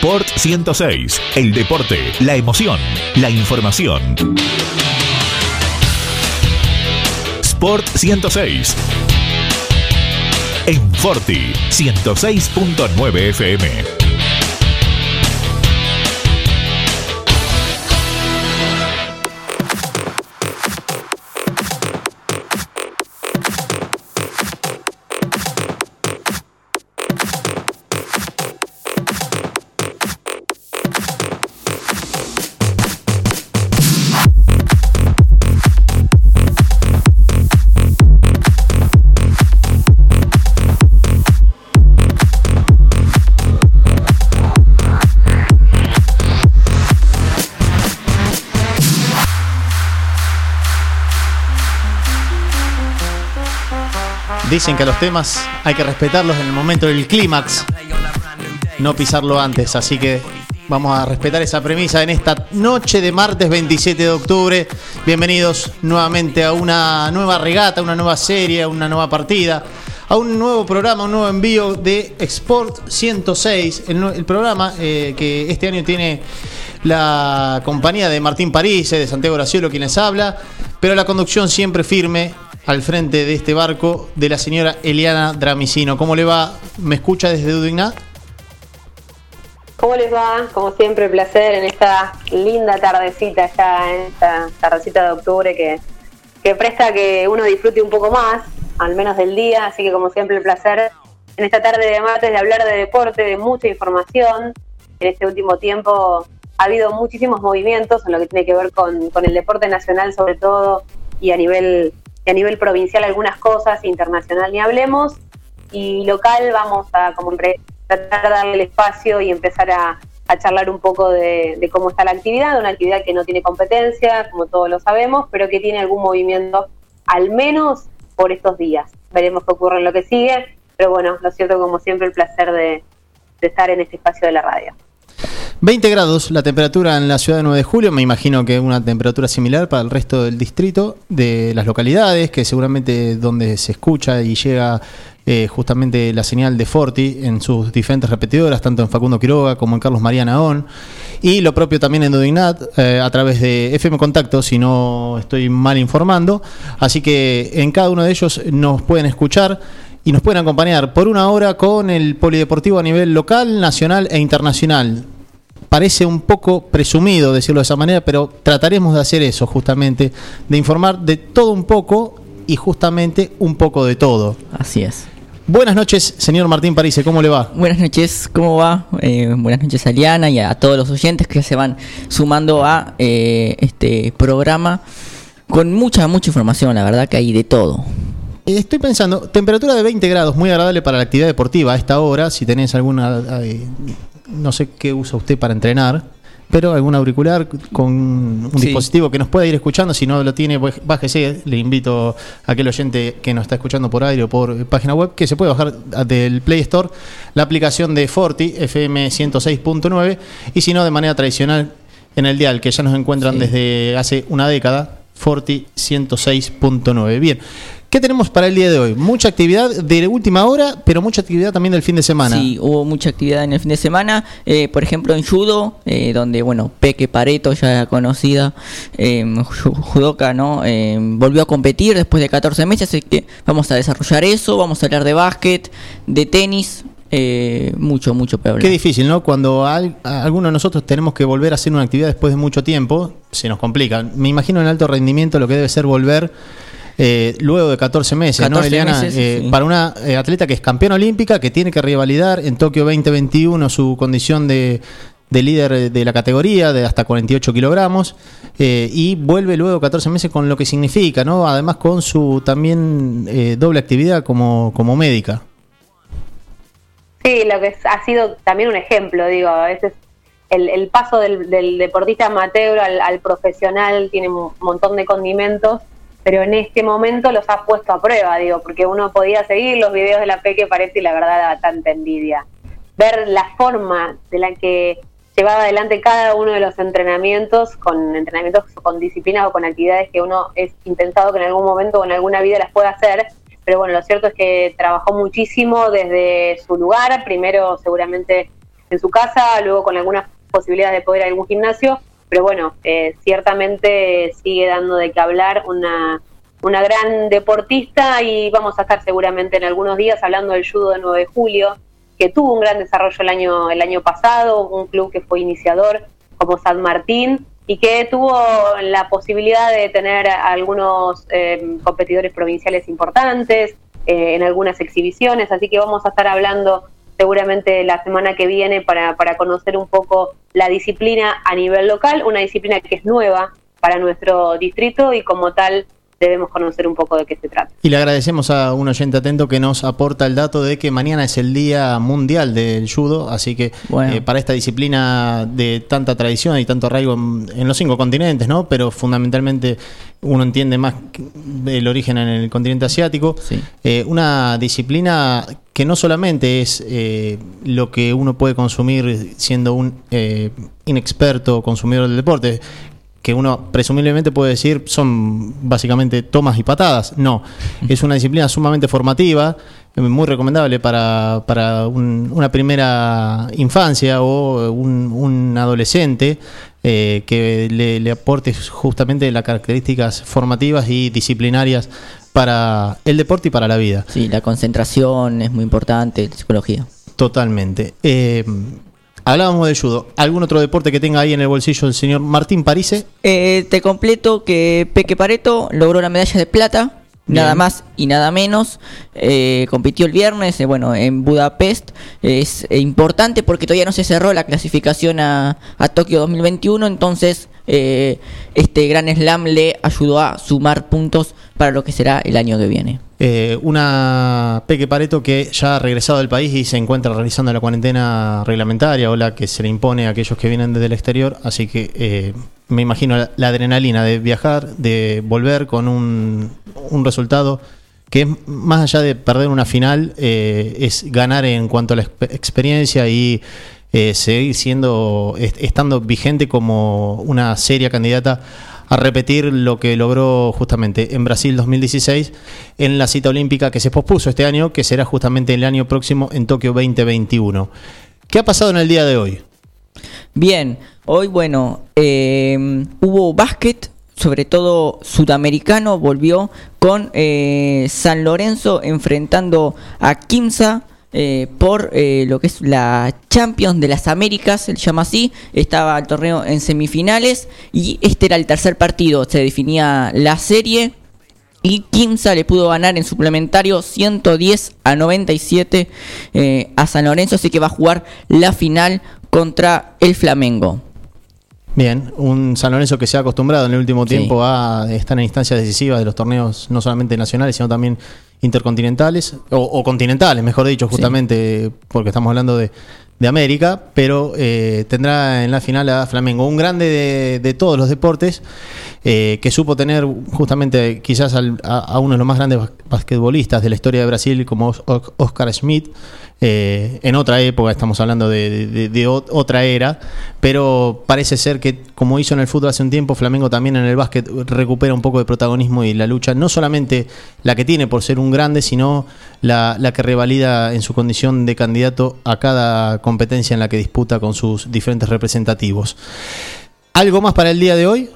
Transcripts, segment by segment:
Sport 106. El deporte, la emoción, la información. Sport 106. En Forti 106.9 FM. Dicen que los temas hay que respetarlos en el momento del clímax, no pisarlo antes. Así que vamos a respetar esa premisa en esta noche de martes 27 de octubre. Bienvenidos nuevamente a una nueva regata, una nueva serie, una nueva partida, a un nuevo programa, un nuevo envío de Export 106, el, programa eh, que este año tiene la compañía de Martín París, de Santiago Graciolo, quienes habla, pero la conducción siempre firme al frente de este barco de la señora Eliana Dramicino. ¿Cómo le va? ¿Me escucha desde Dudigna? ¿Cómo les va? Como siempre, placer en esta linda tardecita, ya en esta tardecita de octubre que, que presta que uno disfrute un poco más, al menos del día. Así que, como siempre, el placer en esta tarde de martes de hablar de deporte, de mucha información. En este último tiempo ha habido muchísimos movimientos en lo que tiene que ver con, con el deporte nacional, sobre todo, y a nivel a nivel provincial algunas cosas, internacional ni hablemos, y local vamos a como tratar de darle el espacio y empezar a, charlar un poco de, cómo está la actividad, una actividad que no tiene competencia, como todos lo sabemos, pero que tiene algún movimiento, al menos por estos días. Veremos qué ocurre en lo que sigue, pero bueno, lo cierto como siempre el placer de estar en este espacio de la radio. 20 grados la temperatura en la ciudad de 9 de julio, me imagino que una temperatura similar para el resto del distrito, de las localidades, que seguramente donde se escucha y llega eh, justamente la señal de Forti en sus diferentes repetidoras, tanto en Facundo Quiroga como en Carlos María Naón, y lo propio también en Dudignat eh, a través de FM Contacto, si no estoy mal informando. Así que en cada uno de ellos nos pueden escuchar y nos pueden acompañar por una hora con el polideportivo a nivel local, nacional e internacional parece un poco presumido decirlo de esa manera, pero trataremos de hacer eso justamente, de informar de todo un poco y justamente un poco de todo. Así es. Buenas noches, señor Martín Parise, ¿cómo le va? Buenas noches, ¿cómo va? Eh, buenas noches a Liana y a todos los oyentes que se van sumando a eh, este programa con mucha, mucha información, la verdad que hay de todo. Eh, estoy pensando, temperatura de 20 grados, muy agradable para la actividad deportiva a esta hora, si tenés alguna no sé qué usa usted para entrenar, pero algún auricular con un dispositivo que nos pueda ir escuchando. Si no lo tiene, pues bájese. Le invito a aquel oyente que nos está escuchando por aire o por página web que se puede bajar del Play Store la aplicación de Forti FM 106.9 y si no, de manera tradicional en el dial que ya nos encuentran desde hace una década, Forti 106.9. Bien. ¿Qué tenemos para el día de hoy? Mucha actividad de última hora, pero mucha actividad también del fin de semana. Sí, hubo mucha actividad en el fin de semana. Eh, por ejemplo, en judo, eh, donde, bueno, Peque Pareto, ya conocida, eh, judoka, ¿no? Eh, volvió a competir después de 14 meses, así que vamos a desarrollar eso. Vamos a hablar de básquet, de tenis, mucho, mucho peor. Qué difícil, ¿no? Cuando alguno de nosotros tenemos que volver a hacer una actividad después de mucho tiempo, se nos complica. Me imagino en alto rendimiento lo que debe ser volver eh, luego de 14 meses, ¿no, Eliana? Eh, para una eh, atleta que es campeona olímpica, que tiene que revalidar en Tokio 2021 su condición de, líder de la categoría de hasta 48 kilogramos y vuelve luego de 14 meses con lo que significa, ¿no? Además con su también doble actividad como, como médica. Sí, lo que ha sido también un ejemplo, digo, a veces el, el paso del, deportista amateur al, al profesional tiene un montón de condimentos pero en este momento los has puesto a prueba, digo, porque uno podía seguir los videos de la Peque parece y la verdad da tanta envidia. Ver la forma de la que llevaba adelante cada uno de los entrenamientos, con entrenamientos con disciplinas o con actividades que uno es intentado que en algún momento o en alguna vida las pueda hacer, pero bueno, lo cierto es que trabajó muchísimo desde su lugar, primero seguramente en su casa, luego con algunas posibilidades de poder ir a algún gimnasio, pero bueno, eh, ciertamente sigue dando de qué hablar una, una gran deportista y vamos a estar seguramente en algunos días hablando del judo de 9 de julio, que tuvo un gran desarrollo el año, el año pasado, un club que fue iniciador como San Martín y que tuvo la posibilidad de tener algunos eh, competidores provinciales importantes eh, en algunas exhibiciones, así que vamos a estar hablando seguramente la semana que viene para, para conocer un poco la disciplina a nivel local, una disciplina que es nueva para nuestro distrito y como tal debemos conocer un poco de qué se trata. Y le agradecemos a un oyente atento que nos aporta el dato de que mañana es el Día Mundial del Judo, así que eh, para esta disciplina de tanta tradición y tanto arraigo en, los cinco continentes, ¿no? Pero fundamentalmente uno entiende más el origen en el continente asiático, eh, una disciplina que no solamente es eh, lo que uno puede consumir siendo un inexperto consumidor del deporte, que uno presumiblemente puede decir son básicamente tomas y patadas. No, es una disciplina sumamente formativa, muy recomendable para, para una primera infancia o un, adolescente eh, que le, aporte justamente las características formativas y disciplinarias para el deporte y para la vida. Sí, la concentración es muy importante, la psicología. Totalmente. Eh, Hablábamos de judo. ¿Algún otro deporte que tenga ahí en el bolsillo el señor Martín Parise? Eh, te completo que Peque Pareto logró la medalla de plata, nada más y nada menos. Eh, compitió el viernes, eh, bueno, en Budapest. Es importante porque todavía no se cerró la clasificación a, a Tokio 2021, entonces este gran slam le ayudó a sumar puntos para lo que será el año que viene. Eh, una Peque Pareto que ya ha regresado del país y se encuentra realizando la cuarentena reglamentaria o la que se le impone a aquellos que vienen desde el exterior. Así que eh, me imagino la, adrenalina de viajar, de volver con un, resultado que más allá de perder una final, eh, es ganar en cuanto a la experiencia y seguir siendo, estando vigente como una seria candidata a repetir lo que logró justamente en Brasil 2016 en la cita olímpica que se pospuso este año, que será justamente el año próximo en Tokio 2021. ¿Qué ha pasado en el día de hoy? Bien, hoy bueno, eh, hubo básquet, sobre todo sudamericano, volvió con eh, San Lorenzo enfrentando a Quimsa eh, por eh, lo que es la Champions de las Américas, se llama así. Estaba el torneo en semifinales y este era el tercer partido. Se definía la serie y Quimsa le pudo ganar en suplementario 110 a 97 eh, a San Lorenzo, así que va a jugar la final contra el Flamengo. Bien, un San Lorenzo que se ha acostumbrado en el último tiempo a estar en instancias decisivas de los torneos, no solamente nacionales, sino también intercontinentales, o, continentales, mejor dicho, justamente porque estamos hablando de, América, pero eh, tendrá en la final a Flamengo, un grande de, todos los deportes, eh, que supo tener justamente quizás a, uno de los más grandes basquetbolistas de la historia de Brasil, como Oscar Schmidt, eh, en otra época, estamos hablando de, otra era, pero parece ser que como hizo en el fútbol hace un tiempo, Flamengo también en el básquet recupera un poco de protagonismo y la lucha, no solamente la que tiene por ser un grande, sino la, que revalida en su condición de candidato a cada competencia en la que disputa con sus diferentes representativos. ¿Algo más para el día de hoy?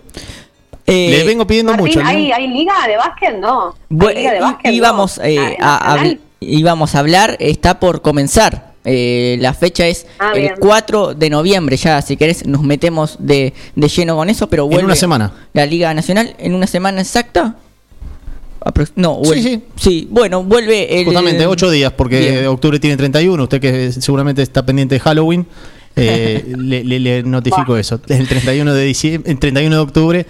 Eh, Le vengo pidiendo mucho. ¿hay, liga de básquet? No. liga de básquet? Íbamos eh, a, íbamos a hablar está por comenzar. Eh, la fecha es ah, el 4 de noviembre, ya si querés nos metemos de, lleno con eso, pero vuelve en una semana. La Liga Nacional en una semana exacta. No, sí, sí. sí, bueno, vuelve el... Justamente, ocho días, porque octubre tiene 31, usted que seguramente está pendiente de Halloween, eh, le, notifico eso. Es el 31 de, diciembre, el 31 de octubre,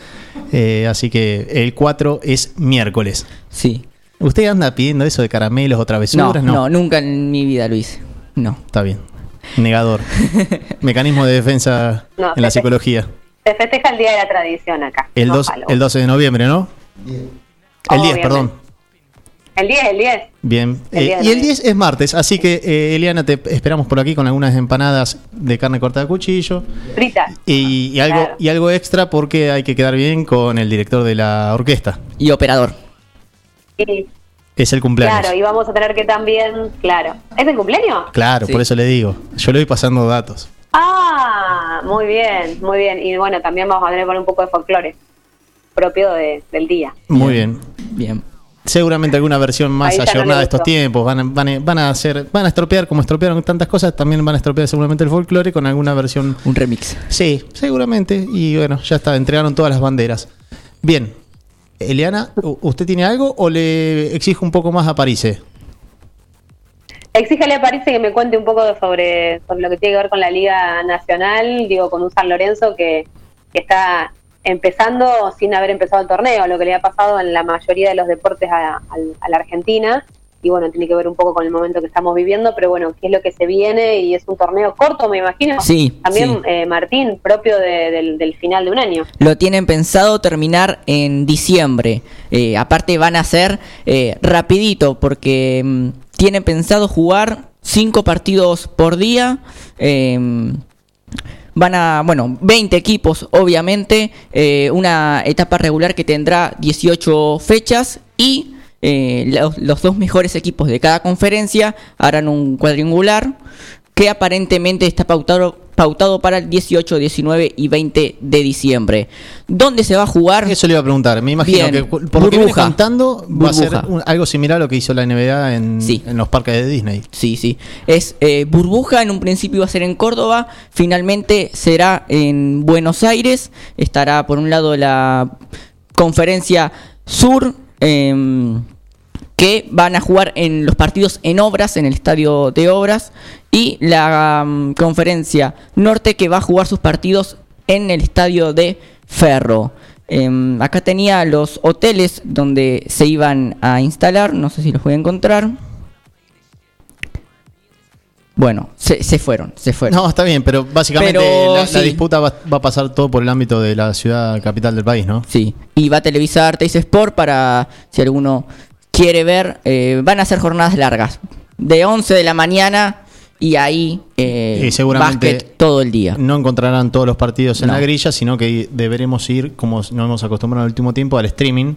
eh, así que el 4 es miércoles. Sí. ¿Usted anda pidiendo eso de caramelos o travesuras? No, no, nunca en mi vida hice. No. Está bien. Negador. Mecanismo de defensa en la psicología. Se festeja el Día de la Tradición acá. El, el 12 de noviembre, ¿no? El 10, perdón. El 10, el 10. Bien. Eh, y el 10 es martes, así que eh, Eliana, te esperamos por aquí con algunas empanadas de carne cortada a cuchillo. Frita. Y, algo, y algo extra porque hay que quedar bien con el director de la orquesta. Y operador. Sí. Es el cumpleaños. Claro, y vamos a tener que también, claro. ¿Es el cumpleaños? Claro, Sí. por eso le digo. Yo le voy pasando datos. Ah, muy bien, muy bien. Y bueno, también vamos a tener que poner un poco de folclore propio de- del día. Muy bien. Bien. Seguramente alguna versión más no ayornada le de estos tiempos. Van a, van, a, van a hacer, van a estropear, como estropearon tantas cosas, también van a estropear seguramente el folclore con alguna versión. Un remix. Sí, seguramente. Y bueno, ya está, entregaron todas las banderas. Bien. Eliana, ¿u- ¿usted tiene algo o le exige un poco más a París? Exígale a París que me cuente un poco sobre, sobre lo que tiene que ver con la Liga Nacional, digo, con un San Lorenzo que, que está empezando sin haber empezado el torneo, lo que le ha pasado en la mayoría de los deportes a, a la Argentina. Y bueno, tiene que ver un poco con el momento que estamos viviendo, pero bueno, qué es lo que se viene y es un torneo corto, me imagino. Sí, También, sí. eh, Martín, propio de- del, del final de un año. Lo tienen pensado terminar en diciembre. Eh, aparte van a ser eh, rapidito porque mm, tienen pensado jugar cinco partidos por día. eh, van a, bueno, 20 equipos obviamente. eh, una etapa regular que tendrá 18 fechas y eh, los, los dos mejores equipos de cada conferencia harán un cuadrangular que aparentemente está pautado, pautado para el 18, 19 y 20 de diciembre. ¿Dónde se va a jugar? Eso le iba a preguntar. Me imagino Bien. que por lo que viene Burbuja. contando va a ser Burbuja. un- algo similar a lo que hizo la NBA en, Sí. en los parques de Disney. Sí, sí. Es eh, burbuja, en un principio iba a ser en Córdoba, finalmente será en Buenos Aires. Estará por un lado la conferencia sur, em, que van a jugar en los partidos en obras, en el estadio de obras, y la mm, conferencia norte que va a jugar sus partidos en el estadio de Ferro. Em, acá tenía los hoteles donde se iban a instalar, no sé si los voy a encontrar. Bueno, se, se fueron, se fueron. No, está bien, pero básicamente Pero la, disputa va, va a pasar todo por el ámbito de la ciudad capital del país, ¿no? Sí, y va a televisar Teis Sport para, si alguno quiere ver, eh, van a ser jornadas largas, de 11 de la mañana y ahí eh, Y seguramente básquet todo el día. No encontrarán todos los partidos en No. la grilla, sino que deberemos ir, como nos hemos acostumbrado en el último tiempo, al streaming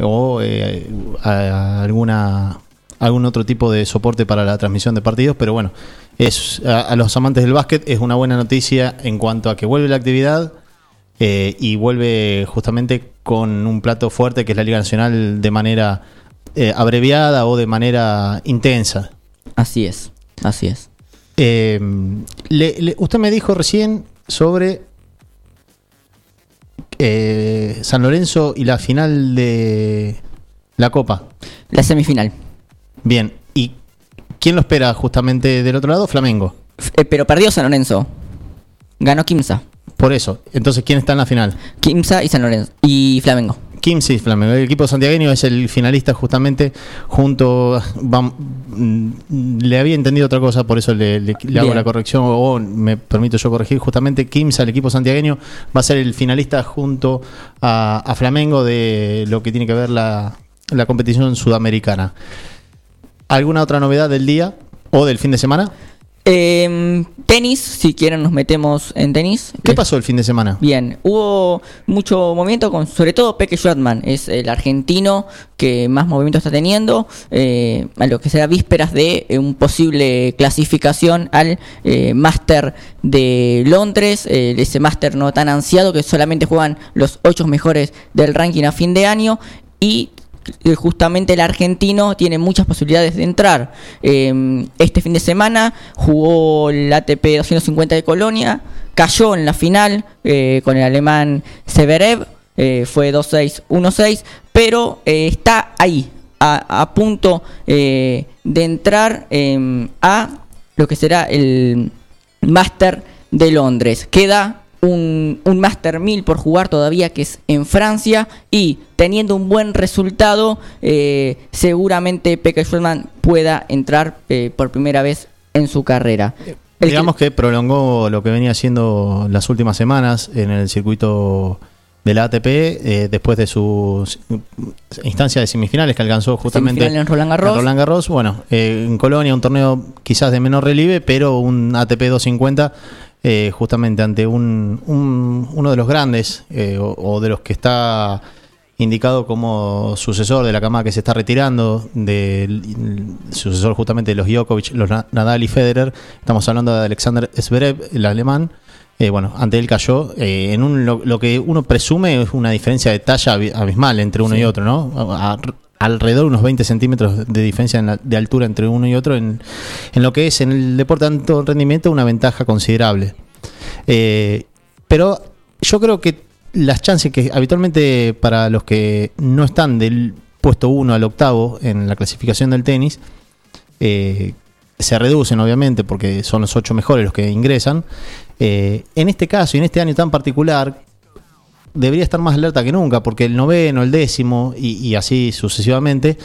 o eh, a alguna algún otro tipo de soporte para la transmisión de partidos, pero bueno, es a, a los amantes del básquet es una buena noticia en cuanto a que vuelve la actividad eh, y vuelve justamente con un plato fuerte que es la Liga Nacional de manera eh, abreviada o de manera intensa. Así es, así es. Eh, le- le- usted me dijo recién sobre eh, San Lorenzo y la final de la Copa. La semifinal. Bien, ¿y quién lo espera justamente del otro lado? Flamengo. Eh, pero perdió San Lorenzo. Ganó Kimsa. Por eso. Entonces, ¿quién está en la final? Kimsa y San Lorenzo. Y Flamengo. Kimsa y Flamengo. El equipo santiagueño es el finalista justamente junto... mm, le había entendido otra cosa, por eso le, le- le hago la corrección o me permito yo corregir. Justamente Kimsa, el equipo santiagueño, va a ser el finalista junto a, a Flamengo de lo que tiene que ver la, la competición sudamericana. ¿Alguna otra novedad del día o del fin de semana? Em, tenis, si quieren nos metemos en tenis. ¿Qué pasó el fin de semana? Bien, hubo mucho movimiento con, sobre todo Peque Schwartzman, es el argentino que más movimiento está teniendo, eh, a lo que será vísperas de eh, un posible clasificación al eh, Máster de Londres, eh, ese Máster no tan ansiado que solamente juegan los ocho mejores del ranking a fin de año y justamente el argentino tiene muchas posibilidades de entrar. Eh, este fin de semana jugó el ATP 250 de Colonia, cayó en la final eh, con el alemán Severev, eh, fue 2-6, 1-6, pero eh, está ahí, a, punto eh, de entrar eh, a lo que será el Master de Londres. Queda un, un Master 1000 por jugar todavía que es en y teniendo un buen resultado eh, seguramente Pekka Schwartzman pueda entrar eh, por primera vez en su carrera. El Digamos que prolongó lo que venía haciendo las últimas semanas en el circuito de la ATP eh, después de su instancia de semifinales que alcanzó justamente en Roland Garros. Roland Garros. Bueno, eh, en Colonia un torneo quizás de menor relieve, pero un ATP 250 eh, justamente ante un, un- uno de los grandes eh, o, o de los que está indicado como sucesor de la camada que se está retirando, del sucesor justamente de los Djokovic, los Nadal y Federer. Estamos hablando de Alexander Zverev, el alemán. Eh, bueno, ante él cayó eh, en un, lo, que uno presume es una diferencia de talla abismal entre uno y otro, ¿no? Alrededor de unos 20 centímetros de diferencia de altura entre uno y otro en, en, lo que es en el deporte de alto rendimiento una ventaja considerable. Eh, pero yo creo que las chances que habitualmente para los que no están del puesto 1 al octavo en la clasificación del tenis, eh, se reducen obviamente porque son los ocho mejores los que ingresan. Eh, en este caso y en este año tan particular, debería estar más alerta que nunca porque el noveno, el décimo y, así sucesivamente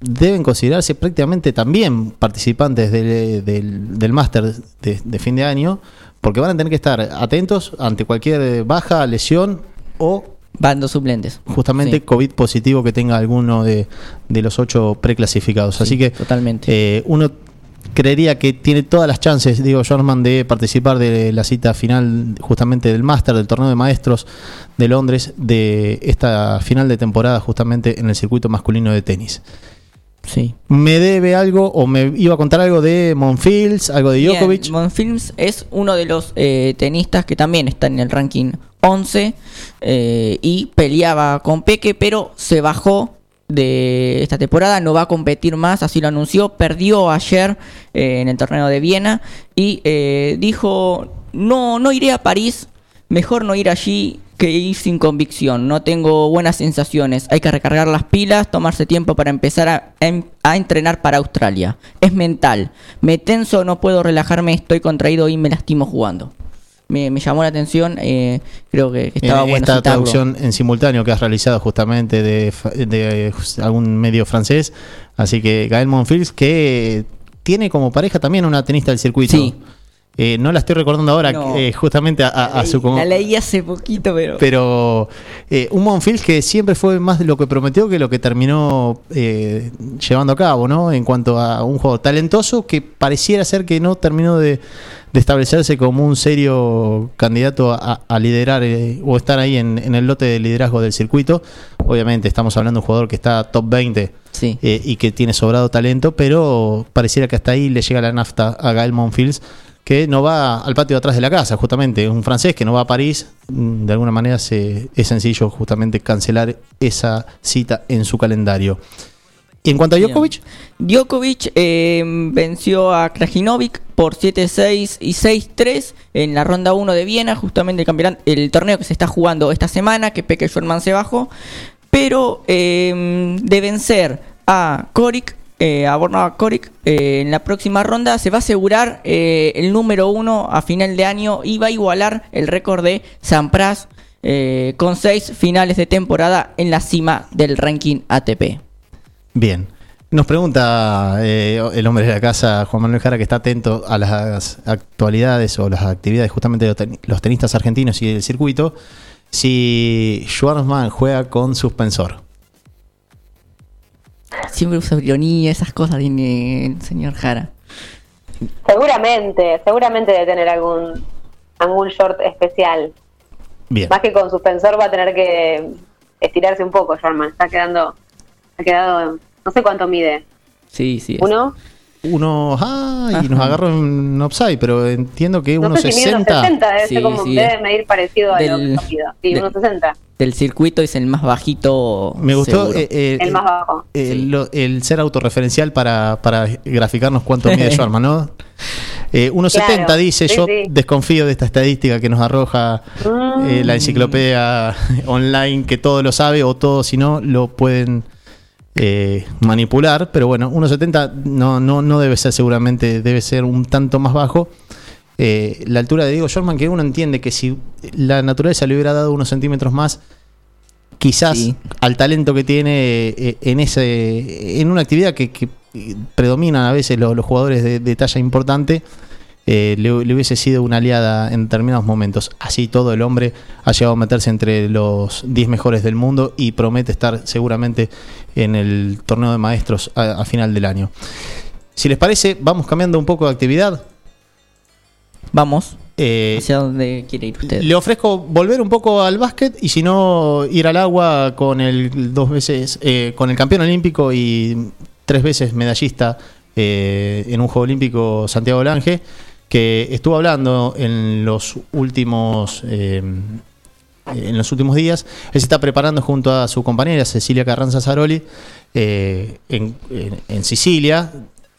deben considerarse prácticamente también participantes del, máster de fin de año porque van a tener que estar atentos ante cualquier baja, lesión o bandos suplentes. Justamente COVID positivo que tenga alguno de, los ocho preclasificados. Así que totalmente. Eh, uno creería que tiene todas las chances, digo Jorman, de participar de la cita final justamente del máster, del torneo de maestros de Londres, de esta final de temporada justamente en el circuito masculino de tenis. Sí. ¿Me debe algo o me iba a contar algo de Monfils, algo de Djokovic? Monfils es uno de los eh, tenistas que también está en el ranking 11 eh, y peleaba con Peque, pero se bajó de esta temporada, no va a competir más, así lo anunció, perdió ayer eh, en el torneo de Viena y dijo, no, no iré a París, mejor no ir allí que ir sin convicción, no tengo buenas sensaciones, hay que recargar las pilas, tomarse tiempo para empezar a, em, entrenar para Australia. Es mental, me tenso, no puedo relajarme, estoy contraído y me lastimo jugando. Me, llamó la atención, eh, creo que, estaba bueno. Esta traducción en simultáneo que has realizado justamente de, de, algún medio francés, así que Gael Monfils, que tiene como pareja también una tenista del circuito. Sí. Eh, no la estoy recordando ahora, eh, justamente a, su... La leí hace poquito, pero... Pero eh, un Monfils que siempre fue más de lo que prometió que lo que terminó llevando a cabo, ¿no? En cuanto a un juego talentoso que pareciera ser que no terminó de, establecerse como un serio candidato a, liderar o estar ahí en, el lote de liderazgo del circuito. Obviamente estamos hablando de un jugador que está top 20 y que tiene sobrado talento, pero pareciera que hasta ahí le llega la nafta a Gael Monfils que no va al patio de atrás de la casa, justamente. Un francés que no va a París, mm, de alguna manera se, es sencillo justamente cancelar esa cita en su calendario. Y en cuanto a Djokovic. Djokovic eh, venció a Krajinovic por 7-6 y 6-3 en la ronda 1 de Viena, justamente el, campeonato, el torneo que se está jugando esta semana, que Peque Schwerman se bajó. Pero eh, de vencer a Korik eh, a Borna Koric eh, en la próxima ronda se va a asegurar eh, el número uno a final de año y va a igualar el récord de Sampras eh, con seis finales de temporada en la cima del ranking ATP. Bien. Nos pregunta el hombre de la casa, Juan Manuel Jara, que está atento a las actualidades o las actividades justamente de los tenistas argentinos y del circuito, si Schwarzman juega con suspensor. Siempre usa ironía, esas cosas tiene el señor Jara. Seguramente, seguramente debe tener algún, algún short especial. Bien. Más que con suspensor va a tener que estirarse un poco, Sherman. Está quedando, ha quedado, no sé cuánto mide. Sí, sí. ¿Uno? Uno, ah, y nos agarró en upside, pero entiendo que no 1.60. 60 debe, ser como, debe medir parecido a lo que Sí, 1.60 del circuito es el más bajito. Me gustó eh, eh, el más bajo. El, ser autorreferencial para, para graficarnos cuánto mide Schwarman, ¿no? Eh, 1.70 dice, yo desconfío de esta estadística que nos arroja eh, la mm. enciclopedia online, que todo lo sabe o todo, si no, lo pueden manipular. Pero bueno, 1.70 no, no, no debe ser seguramente, debe ser un tanto más bajo. Eh, la altura de Diego Shortman, que uno entiende que si la naturaleza le hubiera dado unos centímetros más, quizás al talento que tiene eh, en ese en una actividad que, predominan a veces los, jugadores de, talla importante, eh, le, hubiese sido una aliada en determinados momentos. Así todo el hombre ha llegado a meterse entre los 10 mejores del mundo y promete estar seguramente en el torneo de maestros a final del año. Si les parece, vamos cambiando un poco de actividad. Vamos. Eh, ¿Hacia dónde quiere ir usted? le ofrezco volver un poco al básquet y si no ir al agua con el dos veces eh, con el campeón olímpico y tres veces medallista eh, en un juego olímpico Santiago Lange que estuvo hablando en los últimos eh, en los últimos días él se está preparando junto a su compañera Cecilia Carranza Zaroli eh, en, en- Sicilia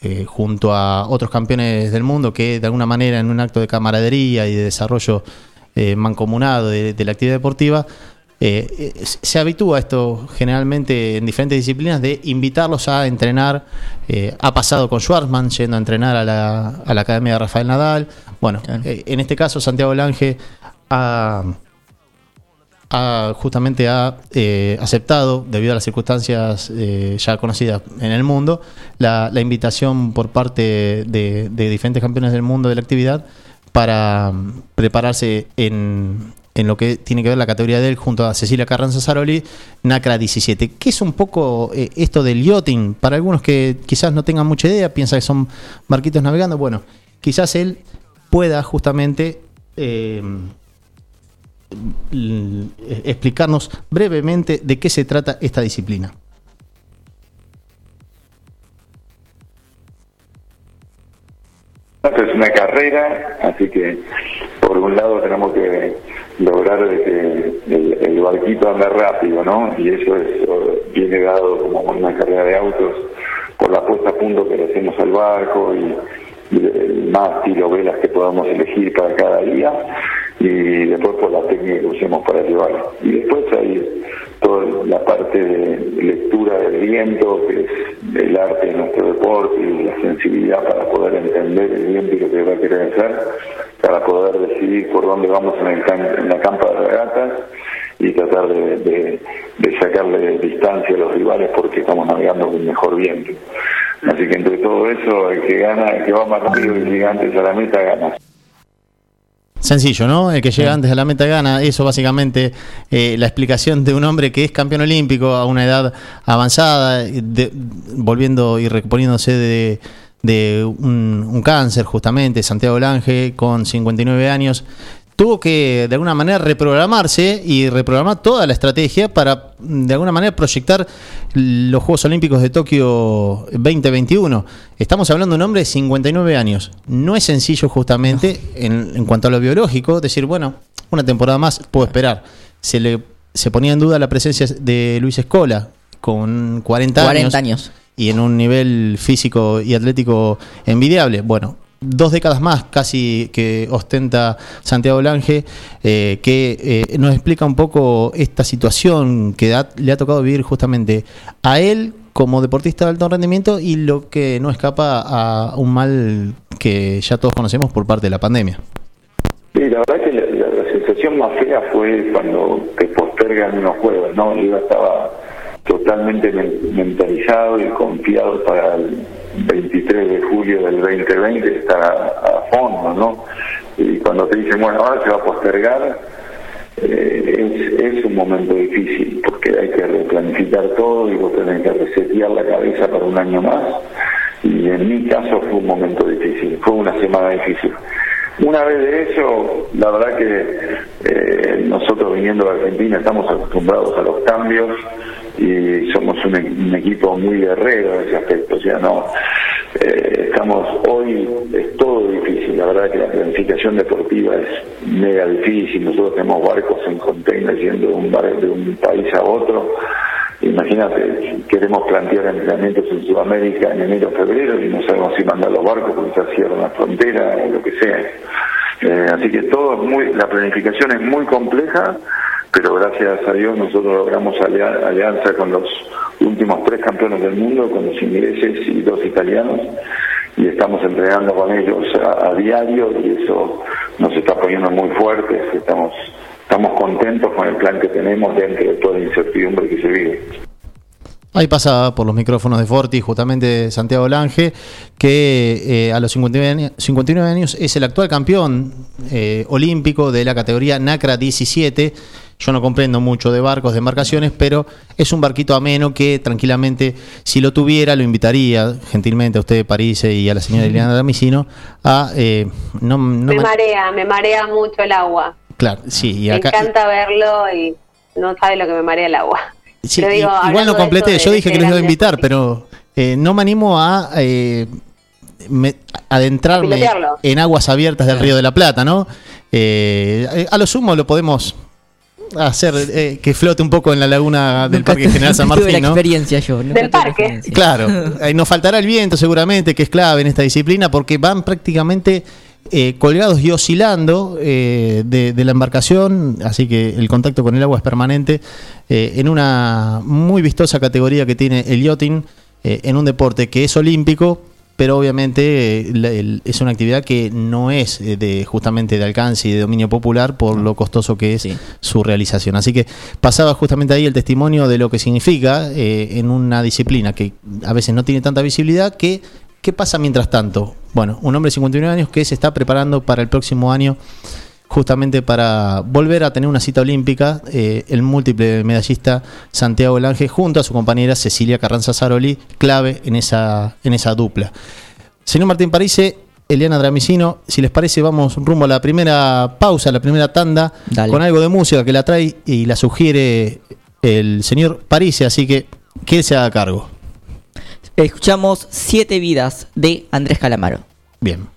eh, junto a otros campeones del mundo que de alguna manera en un acto de camaradería y de desarrollo mancomunado de la actividad deportiva, eh, eh, se habitúa esto generalmente en diferentes disciplinas de invitarlos a entrenar. eh, ha pasado con Schwarzman yendo a entrenar a la, a la Academia de Rafael Nadal. Bueno, Claro. eh, en este caso Santiago Lange ha ha- justamente ha aceptado, debido a las circunstancias ya conocidas en el mundo, la, la invitación por parte de, de diferentes campeones del mundo de la actividad para mm, prepararse en, en lo que tiene que ver la categoría de él junto a Cecilia Carranza Zaroli, NACRA 17. ¿Qué es un poco eh, esto del yachting? Para algunos que quizás no tengan mucha idea, piensan que son barquitos navegando. Bueno, quizás él pueda justamente... eh, l- explicarnos brevemente de qué se trata esta disciplina. Es una carrera, así que por un lado tenemos que lograr que el, el barquito ande rápido, ¿no? Y eso es, eh, viene dado como una carrera de autos por la puesta a punto que le hacemos al barco y, y el mástil o velas que podamos elegir para cada día y después por la técnica que usemos para llevarlo. Y después hay toda la parte de lectura del viento, que es el arte de nuestro deporte y la sensibilidad para poder entender el viento y lo que va a querer hacer, para poder decidir por dónde vamos en, el en la campa de regatas y tratar de, de- sacarle distancia a los rivales porque estamos navegando con mejor viento. Así que entre todo eso, el que gana, el que va más rápido y llega antes a la meta, gana. Sencillo, ¿no? El que llega antes a la meta gana. Eso básicamente eh, la explicación de un hombre que es campeón olímpico a una edad avanzada, de- volviendo y reponiéndose de, de un, un cáncer justamente, Santiago Lange, con 59 años. Tuvo que de alguna manera reprogramarse y reprogramar toda la estrategia para de alguna manera proyectar los Juegos Olímpicos de Tokio 2021. Estamos hablando de un hombre de 59 años. No es sencillo justamente en, en cuanto a lo biológico decir, bueno, una temporada más puedo esperar. Se le se ponía en duda la presencia de Luis Escola con 40, 40 años. y en un nivel físico y atlético envidiable. Bueno, dos décadas más casi que ostenta Santiago Lange, eh, que eh, nos explica un poco esta situación que le ha tocado vivir justamente a él como deportista de alto rendimiento y lo que no escapa a un mal que ya todos conocemos por parte de la pandemia. Sí, la verdad que la, sensación más fea fue cuando te postergan unos juegos, ¿no? Yo estaba totalmente men- mentalizado y confiado para el 23 de julio del 2020 estar a, a fondo, ¿no? Y cuando te dicen, bueno, ahora se va a postergar, eh, es, es un momento difícil porque hay que replanificar todo y vos tenés que resetear la cabeza para un año más. Y en mi caso fue un momento difícil, fue una semana difícil. Una vez de eso, la verdad que eh, nosotros viniendo de Argentina estamos acostumbrados a los cambios y somos un, e- un equipo muy guerrero en ese aspecto. O sea, no, eh, estamos hoy, es todo difícil. La verdad que la planificación deportiva es mega difícil. Nosotros tenemos barcos en container yendo de un, bar- de un país a otro. Imagínate, queremos plantear entrenamientos en Sudamérica en enero o febrero y no sabemos si mandar los barcos porque ya cierran la frontera o lo que sea. Eh, así que todo es muy, la planificación es muy compleja, pero gracias a Dios nosotros logramos alia- alianza con los últimos tres campeones del mundo, con los ingleses y dos italianos, y estamos entrenando con ellos a, a diario y eso nos está poniendo muy fuertes, estamos, estamos contentos con el plan que tenemos dentro de toda la incertidumbre que se vive. Ahí pasa por los micrófonos de Forti justamente Santiago Lange, que eh, a los 59 años, 59 años es el actual campeón eh, olímpico de la categoría NACRA 17. Yo no comprendo mucho de barcos, de embarcaciones, pero es un barquito ameno que tranquilamente, si lo tuviera, lo invitaría gentilmente a usted de París y a la señora Liliana Damisino a... eh, no, no me ma- marea, me marea mucho el agua. Claro, sí, y me acá... encanta verlo y no sabe lo que me marea el agua. Sí, digo, igual no de completé, yo de dije que los iba a invitar, pero eh, no me animo a eh, me- adentrarme en aguas abiertas del Río de la Plata, ¿no? Eh, a lo sumo lo podemos hacer eh, que flote un poco en la laguna del Nunca Parque General San nunca tuve Martín, la ¿no? experiencia yo. nunca Del parque. experiencia. Claro, ahí nos faltará el viento seguramente, que es clave en esta disciplina, porque van prácticamente eh, colgados y oscilando eh, de, de la embarcación, así que el contacto con el agua es permanente, eh, en una muy vistosa categoría que tiene el yachting, eh, en un deporte que es olímpico, pero obviamente eh, la- el- es una actividad que no es eh, de justamente de alcance y de dominio popular por lo costoso que es Sí. su realización. Así que pasaba justamente ahí el testimonio de lo que significa eh, en una disciplina que a veces no tiene tanta visibilidad. Que, ¿Qué pasa mientras tanto? Bueno, un hombre de 59 años que se está preparando para el próximo año justamente para volver a tener una cita olímpica, eh, el múltiple medallista Santiago Lange junto a su compañera Cecilia Carranza Saroli, clave en esa, en esa dupla. Señor Martín Parise, Eliana Dramicino, si les parece, vamos rumbo a la primera pausa, la primera tanda, Dale. con algo de música que la trae y la sugiere el señor Parise, así que que se haga cargo. Escuchamos Siete Vidas de Andrés Calamaro. Bien.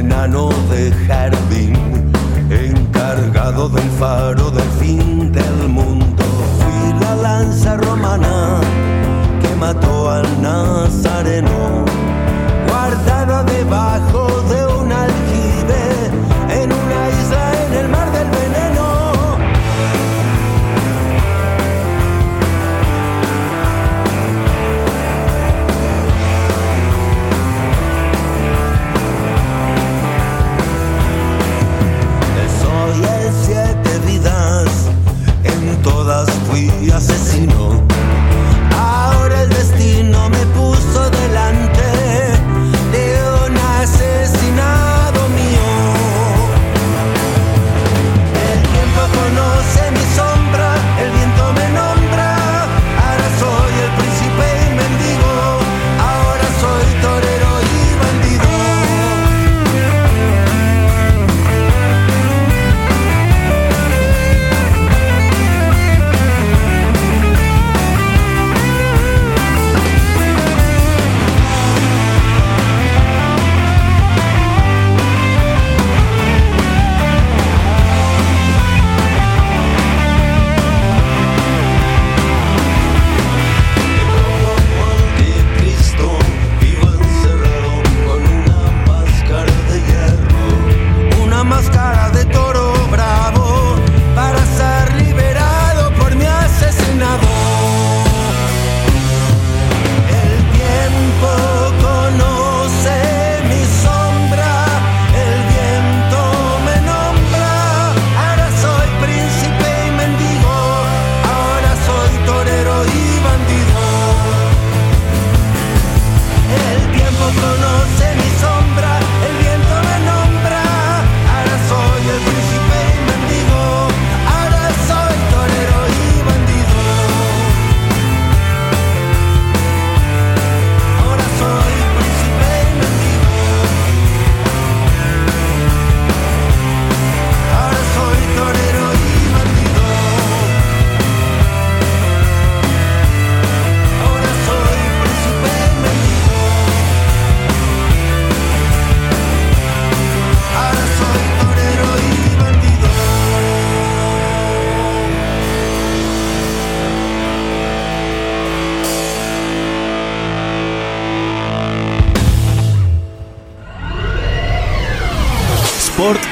Enano de jardín, encargado del faro del fin del mundo. Fui la lanza romana que mató al nazareno, guardado debajo de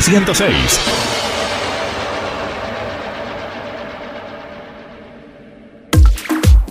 106.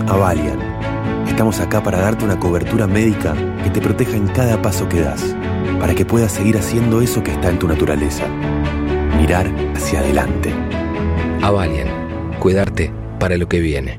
Avalian. Estamos acá para darte una cobertura médica que te proteja en cada paso que das, para que puedas seguir haciendo eso que está en tu naturaleza. Mirar hacia adelante. Avalian. Cuidarte para lo que viene.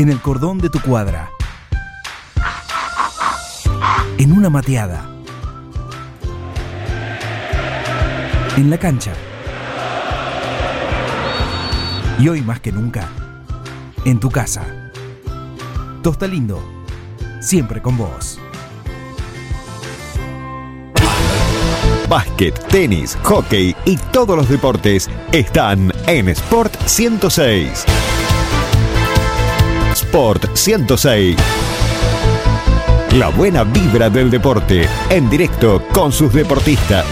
En el cordón de tu cuadra. En una mateada. En la cancha. Y hoy más que nunca, en tu casa. Tosta Lindo, siempre con vos. Básquet, tenis, hockey y todos los deportes están en Sport 106. Sport 106. La buena vibra del deporte en directo con sus deportistas.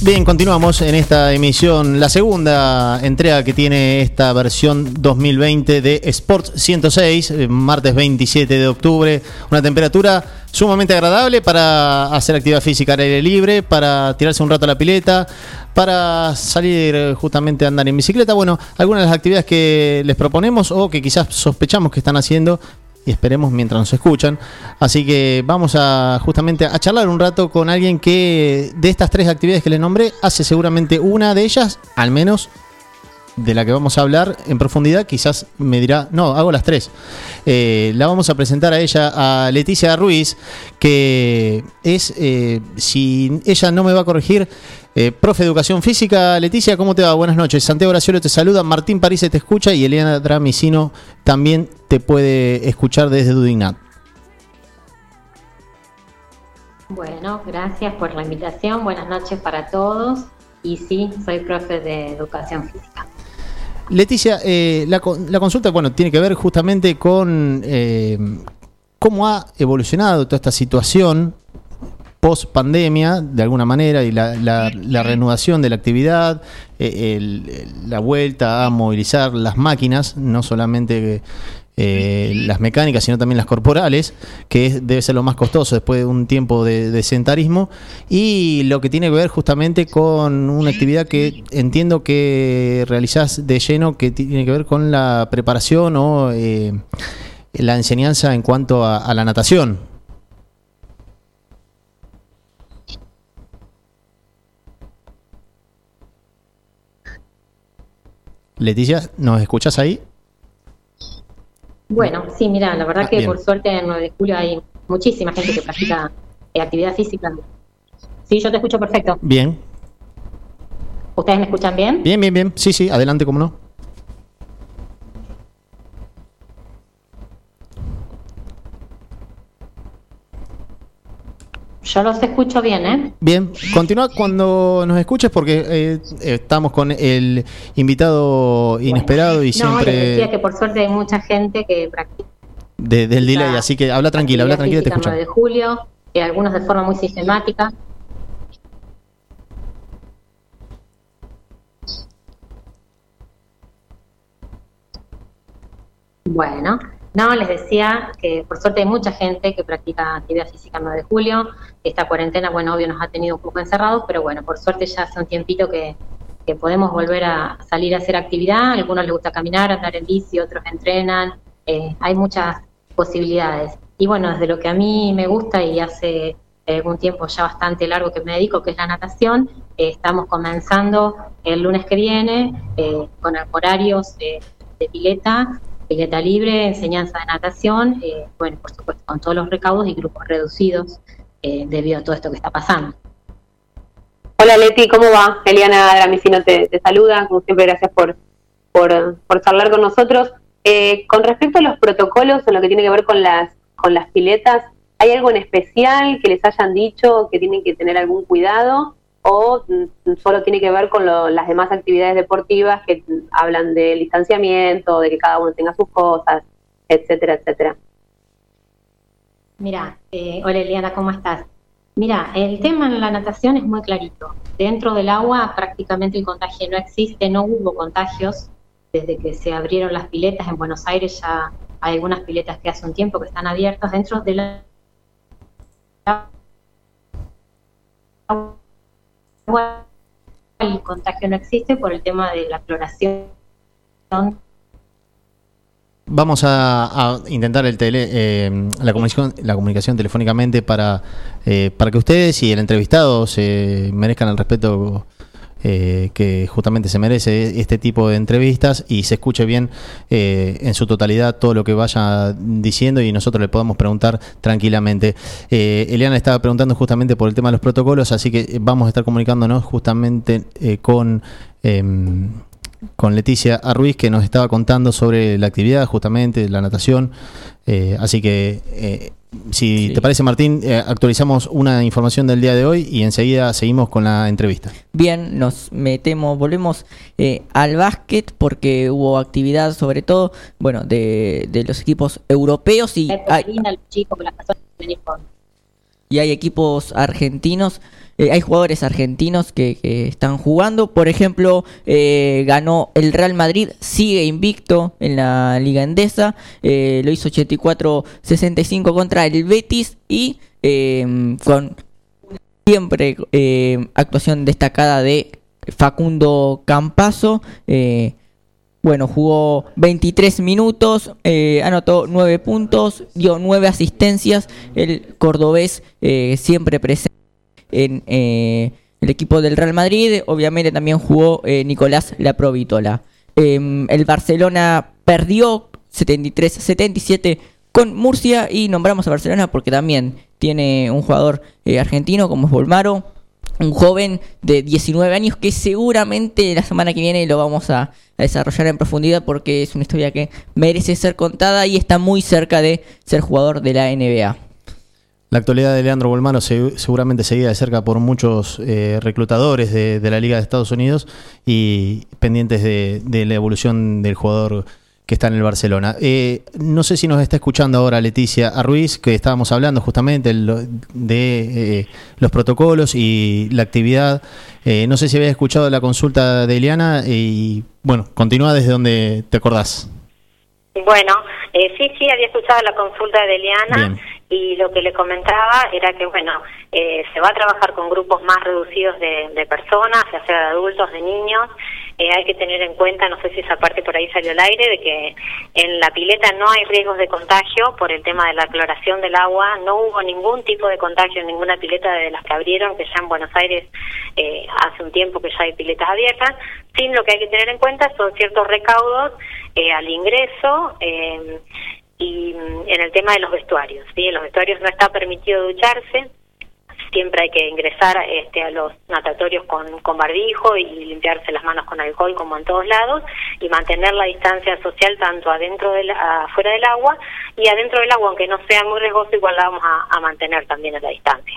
Bien, continuamos en esta emisión, la segunda entrega que tiene esta versión 2020 de Sports 106, eh, martes 27 de octubre, una temperatura sumamente agradable para hacer actividad física al aire libre, para tirarse un rato a la pileta, para salir justamente a andar en bicicleta. Bueno, algunas de las actividades que les proponemos o que quizás sospechamos que están haciendo y esperemos mientras nos escuchan. Así que vamos a justamente a charlar un rato con alguien que de estas tres actividades que les nombré hace seguramente una de ellas, al menos de la que vamos a hablar en profundidad, quizás me dirá, no, hago las tres. Eh, la vamos a presentar a ella, a Leticia Ruiz, que es, eh, si ella no me va a corregir, eh, profe de Educación Física. Leticia, ¿cómo te va? Buenas noches. Santiago Graciolo te saluda, Martín París te escucha y Eliana Dramicino también te puede escuchar desde Dudignat. Bueno, gracias por la invitación. Buenas noches para todos. Y sí, soy profe de Educación Física. Leticia, eh, la, la consulta, bueno, tiene que ver justamente con eh, cómo ha evolucionado toda esta situación post pandemia, de alguna manera, y la, la- la reanudación de la actividad, eh, el- la vuelta a movilizar las máquinas, no solamente eh, las mecánicas, sino también las corporales, que debe ser lo más costoso después de un tiempo de, de sedentarismo, y lo que tiene que ver justamente con una actividad que entiendo que realizás de lleno, que tiene que ver con la preparación o eh, la enseñanza en cuanto a, a la natación. Leticia, ¿nos escuchas ahí? Bueno, sí, mira, la verdad Ah, que bien. por suerte en 9 de julio hay muchísima gente que practica eh, actividad física. Sí, yo te escucho perfecto. Bien, ¿Ustedes me escuchan bien? bien, bien, bien. Sí, sí, adelante, cómo no. Yo los escucho bien, ¿eh? Bien, continúa cuando nos escuches porque eh, estamos con el invitado inesperado y No, les decía siempre que por suerte hay mucha gente que practica de- del delay, así que habla tranquila, habla tranquila, te física 9 escuchamos. de julio, eh, algunos de forma muy sistemática. Bueno, no, les decía que por suerte hay mucha gente que practica actividad física el 9 de julio. Esta cuarentena, bueno, obvio nos ha tenido un poco encerrados, pero bueno, por suerte ya hace un tiempito que, que podemos volver a salir a hacer actividad. A algunos les gusta caminar, andar en bici, otros entrenan. Eh, hay muchas posibilidades. Y bueno, desde lo que a mí me gusta y hace eh, algún tiempo ya bastante largo que me dedico, que es la natación, eh, estamos comenzando el lunes que viene eh, con horarios eh, de pileta, pileta libre, enseñanza de natación, eh, bueno, por supuesto, con todos los recaudos y grupos reducidos eh, debido a todo esto que está pasando. Hola Leti, ¿cómo va? Eliana Dramicino te, te saluda, como siempre gracias por, por, por charlar con nosotros. Eh, con respecto a los protocolos en lo que tiene que ver con las, con las piletas, ¿hay algo en especial que les hayan dicho que tienen que tener algún cuidado? ¿O mm, solo tiene que ver con lo- las demás actividades deportivas que hablan del distanciamiento, de que cada uno tenga sus cosas, etcétera, etcétera? Mira, eh, hola Eliana, ¿cómo estás? Mira, el tema en la natación es muy clarito. Dentro del agua prácticamente el contagio no existe, no hubo contagios desde que se abrieron las piletas en Buenos Aires. Ya hay algunas piletas que hace un tiempo que están abiertas dentro de la agua. El contagio no existe por el tema de la cloración Vamos a, a intentar el tele, eh, la comunicación, la comunicación telefónicamente para, eh, para que ustedes y el entrevistado se merezcan el respeto eh, que justamente se merece este tipo de entrevistas y se escuche bien eh, en su totalidad todo lo que vaya diciendo y nosotros le podamos preguntar tranquilamente. Eh, Eliana estaba preguntando justamente por el tema de los protocolos, así que vamos a estar comunicándonos justamente eh, con... con Leticia Arruiz que nos estaba contando sobre la actividad, justamente, la natación. Eh, así que, eh, si te parece, Martín, eh, actualizamos una información del día de hoy y enseguida seguimos con la entrevista. Bien, nos metemos, volvemos eh, al básquet porque hubo actividad sobre todo, bueno, de, de los equipos europeos y hay, y hay equipos argentinos, eh, hay jugadores argentinos que, están jugando. Por ejemplo, eh, ganó el Real Madrid, sigue invicto en la Liga Endesa, eh, lo hizo 84-65 contra el Betis y eh, con siempre actuación destacada de Facundo Campazo. Bueno, jugó 23 minutos, eh, anotó 9 puntos, dio 9 asistencias. El cordobés eh, siempre presente en eh, el equipo del Real Madrid. Obviamente también jugó Nicolás Laprovítola. Eh, el Barcelona perdió 73-77 con Murcia y nombramos a Barcelona porque también tiene un jugador argentino como es Volmaro, un joven de 19 años que seguramente la semana que viene lo vamos a, desarrollar en profundidad porque es una historia que merece ser contada y está muy cerca de ser jugador de la NBA. La actualidad de Leandro Bolmaro se- seguramente seguida de cerca por muchos eh, reclutadores de, la Liga de Estados Unidos y pendientes de la evolución del jugador que está en el Barcelona. Eh, no sé si nos está escuchando ahora Leticia Arruiz, que estábamos hablando justamente de eh, los protocolos y la actividad. Eh, no sé si había escuchado la consulta de Eliana y bueno, continúa desde donde te acordás. Bueno, eh, sí, sí, había escuchado la consulta de Eliana Bien. y lo que le comentaba era que, bueno, eh, se va a trabajar con grupos más reducidos de, de personas, ya sea de adultos, de niños. Eh, hay que tener en cuenta, no sé si esa parte por ahí salió al aire, de que en la pileta no hay riesgos de contagio por el tema de la cloración del agua. No hubo ningún tipo de contagio en ninguna pileta de las que abrieron, que ya en Buenos Aires eh, hace un tiempo que ya hay piletas abiertas. Sin lo que hay que tener en cuenta son ciertos recaudos eh, al ingreso eh, y mm, en el tema de los vestuarios. ¿sí? En los vestuarios no está permitido ducharse, siempre hay que ingresar este, a los natatorios con, con barbijo y limpiarse las manos con alcohol como en todos lados y mantener la distancia social tanto adentro del, afuera del agua y adentro del agua, aunque no sea muy riesgoso, igual la vamos a, mantener también a la distancia.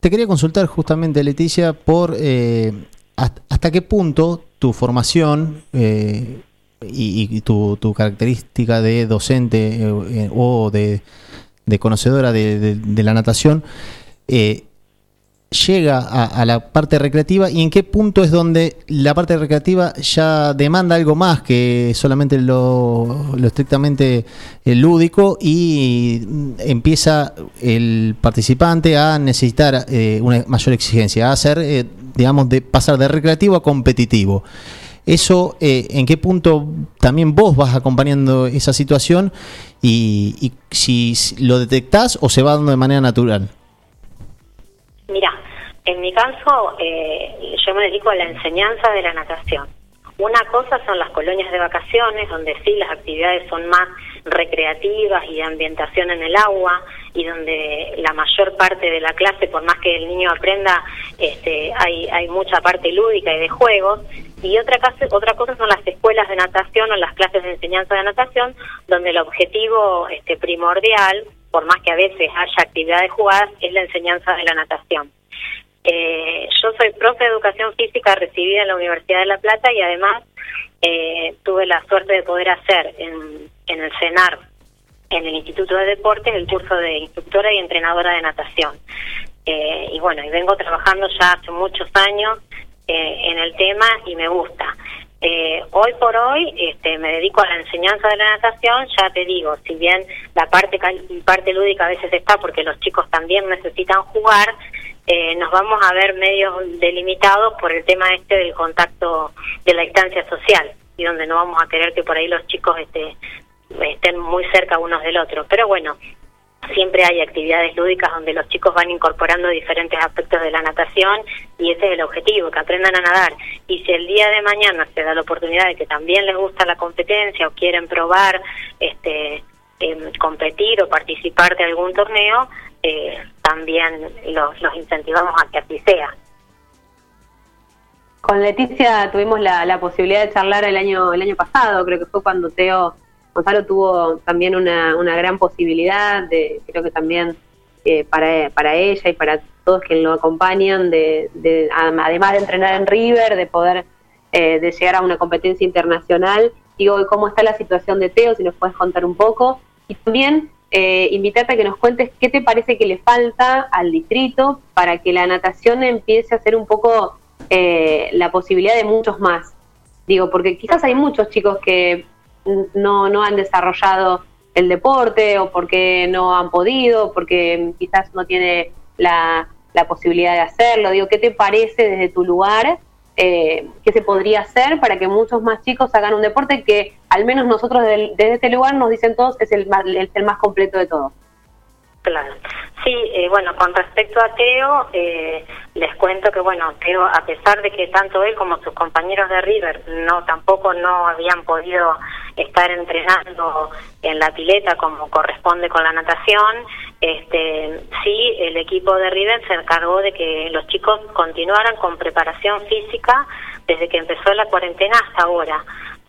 te quería consultar justamente, Leticia, por eh, hasta, qué punto tu formación eh, y, tu, tu característica de docente eh, o de, de conocedora de- de la natación eh, llega a, la parte recreativa y en qué punto es donde la parte recreativa ya demanda algo más que solamente lo, estrictamente eh, lúdico y empieza el participante a necesitar eh, una mayor exigencia, a hacer, digamos, de pasar de recreativo a competitivo. Eso, ¿en qué punto también vos vas acompañando esa situación y, y si lo detectás o se va dando de manera natural? En mi caso, eh, yo me dedico a la enseñanza de la natación. Una cosa son las colonias de vacaciones, donde sí las actividades son más recreativas y de ambientación en el agua, y donde la mayor parte de la clase, por más que el niño aprenda, este, hay, hay mucha parte lúdica y de juegos. Y otra, casa, otra cosa son las escuelas de natación o las clases de enseñanza de natación, donde el objetivo este, primordial, por más que a veces haya actividades jugadas, es la enseñanza de la natación. Eh, yo soy profe de educación física recibida en la Universidad de La Plata y además eh, tuve la suerte de poder hacer en, en el CENAR, en el Instituto de Deportes, el curso de instructora y entrenadora de natación. Eh, y bueno, y vengo trabajando ya hace muchos años eh, en el tema y me gusta. Eh, hoy por hoy este, me dedico a la enseñanza de la natación, ya te digo, si bien la parte, parte lúdica a veces está porque los chicos también necesitan jugar, eh, nos vamos a ver medio delimitados por el tema este del contacto de la distancia social y donde no vamos a querer que por ahí los chicos este, estén muy cerca unos del otro. Pero bueno, siempre hay actividades lúdicas donde los chicos van incorporando diferentes aspectos de la natación y ese es el objetivo, que aprendan a nadar. Y si el día de mañana se da la oportunidad de que también les gusta la competencia o quieren probar este em, competir o participar de algún torneo, eh, también los, los incentivamos a que así sea. Con Leticia tuvimos la, la posibilidad de charlar el año el año pasado, creo que fue cuando Teo Gonzalo tuvo también una, una gran posibilidad de, creo que también eh, para, para ella y para todos quienes lo acompañan, de, de- además de entrenar en River, de poder eh, de llegar a una competencia internacional. Digo, ¿cómo está la situación de Teo? Si nos puedes contar un poco. Y también eh, invitarte a que nos cuentes qué te parece que le falta al distrito para que la natación empiece a ser un poco eh, la posibilidad de muchos más. Digo, porque quizás hay muchos chicos que no, no han desarrollado el deporte o porque no han podido, porque quizás no tiene la, la posibilidad de hacerlo. Digo, ¿qué te parece desde tu lugar? Eh, ¿Qué se podría hacer para que muchos más chicos hagan un deporte que al menos nosotros desde este lugar nos dicen todos es el más, es el más completo de todos? Claro. Sí, eh, bueno, con respecto a Teo, eh, les cuento que, bueno, Teo, a pesar de que tanto él como sus compañeros de River no tampoco no habían podido estar entrenando en la pileta como corresponde con la natación, este, sí, el equipo de River se encargó de que los chicos continuaran con preparación física desde que empezó la cuarentena hasta ahora.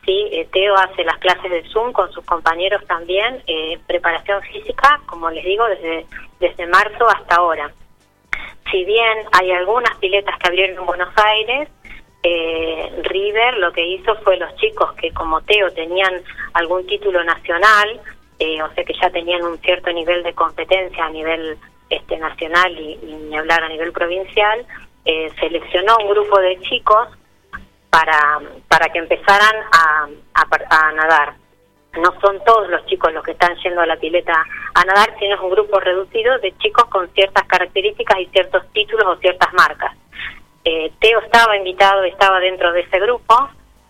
Sí, eh, Teo hace las clases de Zoom con sus compañeros también, eh, preparación física, como les digo, desde, desde marzo hasta ahora. Si bien hay algunas piletas que abrieron en Buenos Aires, eh, River lo que hizo fue los chicos que como Teo tenían algún título nacional, eh, o sea que ya tenían un cierto nivel de competencia a nivel este nacional y, y ni hablar a nivel provincial, eh, seleccionó un grupo de chicos para, para que empezaran a, a nadar. No son todos los chicos los que están yendo a la pileta a nadar, sino es un grupo reducido de chicos con ciertas características y ciertos títulos o ciertas marcas. Eh, Teo estaba invitado, estaba dentro de ese grupo,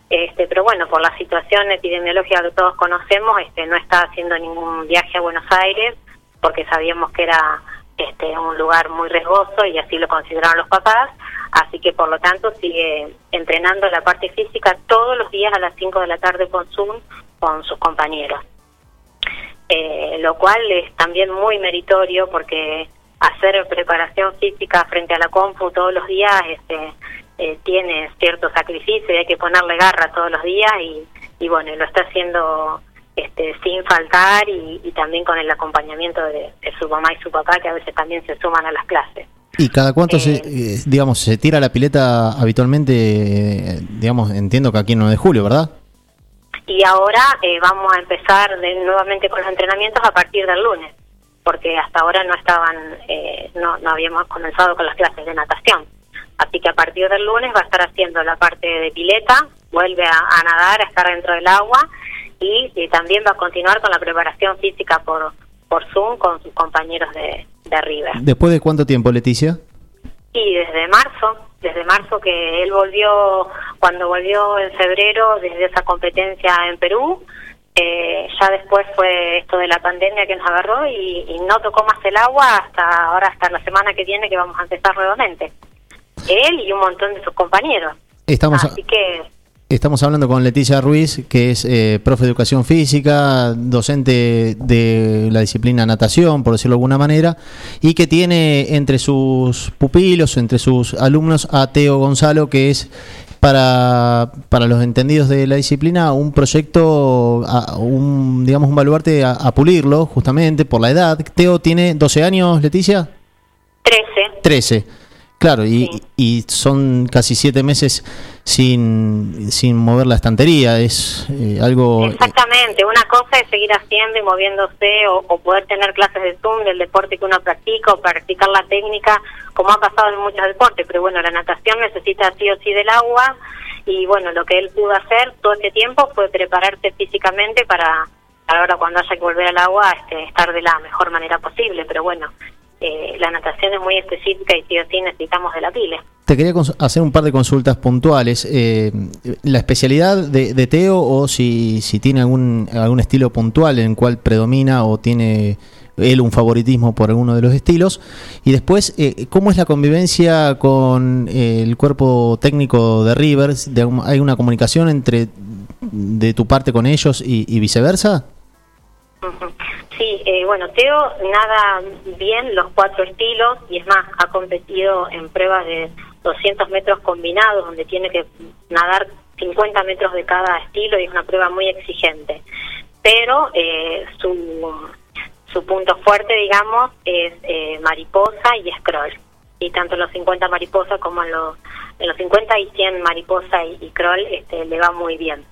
este, pero bueno, por la situación epidemiológica que todos conocemos, este, no está haciendo ningún viaje a Buenos Aires porque sabíamos que era este, un lugar muy riesgoso y así lo consideraron los papás, así que por lo tanto sigue entrenando la parte física todos los días a las 5 de la tarde con Zoom con sus compañeros. Eh, lo cual es también muy meritorio porque hacer preparación física frente a la compu todos los días este, eh, tiene cierto sacrificio y hay que ponerle garra todos los días y, y bueno, lo está haciendo este, sin faltar y, también con el acompañamiento de su mamá y su papá que a veces también se suman a las clases. ¿Y cada cuánto, se, eh, digamos, se tira la pileta habitualmente? eh, digamos, entiendo que aquí en 9 de julio, ¿verdad? Y ahora eh, vamos a empezar de- nuevamente con los entrenamientos a partir del lunes, porque hasta ahora no estaban, eh, no, no habíamos comenzado con las clases de natación. Así que a partir del lunes va a estar haciendo la parte de pileta, vuelve a, a nadar, a estar dentro del agua y, y también va a continuar con la preparación física por, por Zoom con sus compañeros de, de River. ¿Después de cuánto tiempo, Leticia? Y desde marzo, desde marzo que él volvió, cuando volvió en febrero desde esa competencia en Perú, eh, ya después fue esto de la pandemia que nos agarró y, y no tocó más el agua hasta ahora, hasta la semana que viene que vamos a empezar nuevamente. Él y un montón de sus compañeros. Estamos, Así que estamos hablando con Leticia Ruiz, que es eh, profe de educación física, docente de la disciplina natación, por decirlo de alguna manera, y que tiene entre sus pupilos, entre sus alumnos, a Teo Gonzalo, que es para, para los entendidos de la disciplina un proyecto, a- un, digamos, un baluarte a, a pulirlo, justamente por la edad. Teo tiene 12 años, Leticia. 13. 13. Claro, y, y son casi siete meses sin, sin mover la estantería. Es eh, algo. Exactamente, una cosa es seguir haciendo y moviéndose o, o poder tener clases de Zoom del deporte que uno practica o practicar la técnica como ha pasado en muchos deportes, pero bueno, la natación necesita sí o sí del agua y bueno, lo que él pudo hacer todo este tiempo fue prepararse físicamente para ahora cuando haya que volver al agua este, estar de la mejor manera posible, pero bueno, eh, la natación es muy específica y sí o sí necesitamos de la pile. Te quería hacer un par de consultas puntuales. Eh, la especialidad de, de Teo o si, si tiene algún, algún estilo puntual en el cual predomina o tiene él un favoritismo por alguno de los estilos. Y después, eh, ¿cómo es la convivencia con eh, el cuerpo técnico de algún- ¿Hay una comunicación entre de tu parte con ellos y, y viceversa? Sí, eh, bueno, Teo nada bien los cuatro estilos y es más, ha competido en pruebas de 200 metros combinados donde tiene que nadar 50 metros de cada estilo y es una prueba muy exigente. Pero eh, su, su punto fuerte, digamos, es eh, mariposa y scroll. Y tanto en los 50 mariposa como en los, en los 50 y 100 mariposa y, y crawl este, le va muy bien.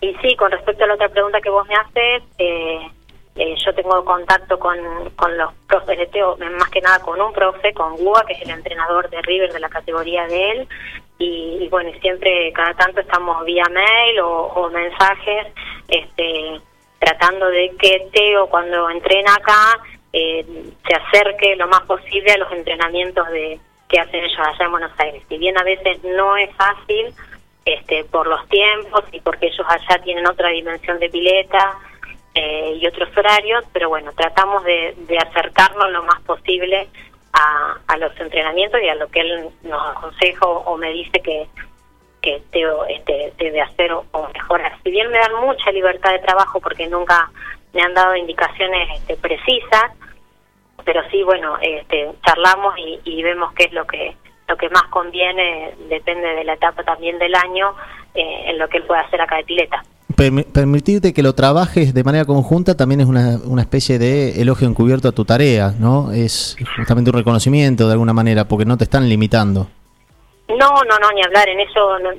Y sí, con respecto a la otra pregunta que vos me haces, eh, eh, yo tengo contacto con, con los profes de Teo, eh, más que nada con un profe, con Gua, que es el entrenador de River de la categoría de él, y, bueno, siempre cada tanto estamos vía mail o, o mensajes, este, tratando de que Teo cuando entrena acá eh, se acerque lo más posible a los entrenamientos de que hacen ellos allá en Buenos Aires. Si bien a veces no es fácil, este, por los tiempos y porque ellos allá tienen otra dimensión de pileta eh, y otros horarios, pero bueno, tratamos de, de acercarnos lo más posible a, a los entrenamientos y a lo que él nos aconseja o, me dice que, que Teo este, debe hacer o, o mejorar. Si bien me dan mucha libertad de trabajo porque nunca me han dado indicaciones este, precisas, pero sí, bueno, este, charlamos y, y vemos qué es lo que lo que más conviene, depende de la etapa también del año, eh, en lo que él puede hacer acá de pileta. Permi- permitirte que lo trabajes de manera conjunta también es una, una especie de elogio encubierto a tu tarea, ¿no? Es justamente un reconocimiento de alguna manera, porque no te están limitando. No, no, no, ni hablar, en eso no-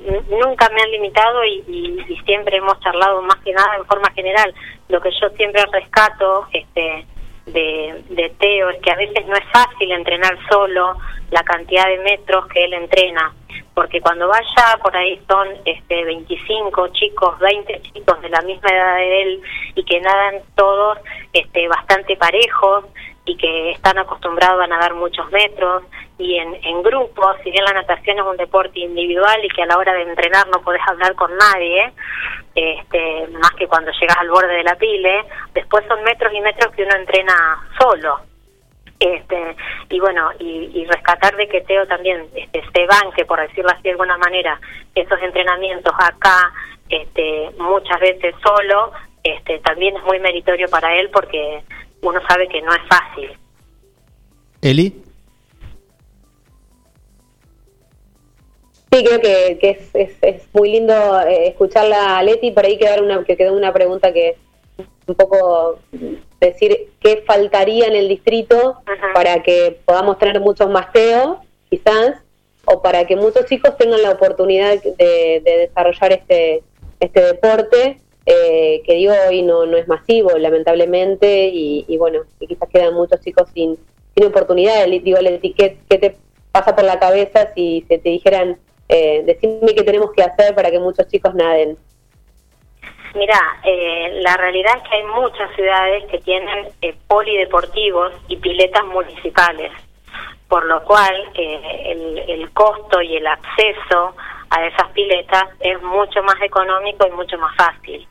nunca me han limitado y siempre hemos charlado más que nada en forma general. Lo que yo siempre rescato este, de, de Teo es que a veces no es fácil entrenar solo la cantidad de metros que él entrena, porque cuando vaya por ahí son este, 25 chicos, 20 chicos de la misma edad de él y que nadan todos este, bastante parejos y que están acostumbrados a nadar muchos metros y en, en grupos, si bien la natación es un deporte individual y que a la hora de entrenar no podés hablar con nadie, este, más que cuando llegas al borde de la pile, después son metros y metros que uno entrena solo. Este, y bueno, y, y rescatar de que Teo también este, se banque, por decirlo así de alguna manera, esos entrenamientos acá, este, muchas veces solo, este, también es muy meritorio para él porque uno sabe que no es fácil. Eli, Sí, creo que, que es, es, es muy lindo eh, escucharla a Leti. Por ahí quedar una, que quedó una pregunta que un poco decir qué faltaría en el distrito para que podamos tener muchos más TEO, quizás, o para que muchos chicos tengan la oportunidad de, de desarrollar este, este deporte, eh, que digo hoy no, no es masivo, lamentablemente, y, bueno, y quizás quedan muchos chicos sin, sin oportunidad. Digo, Leti, ¿qué, ¿qué te pasa por la cabeza si se te dijeran, eh, decime qué tenemos que hacer para que muchos chicos naden? Mira, eh, la realidad es que hay muchas ciudades que tienen eh, polideportivos y piletas municipales, por lo cual eh, el, el costo y el acceso a esas piletas es mucho más económico y mucho más fácil.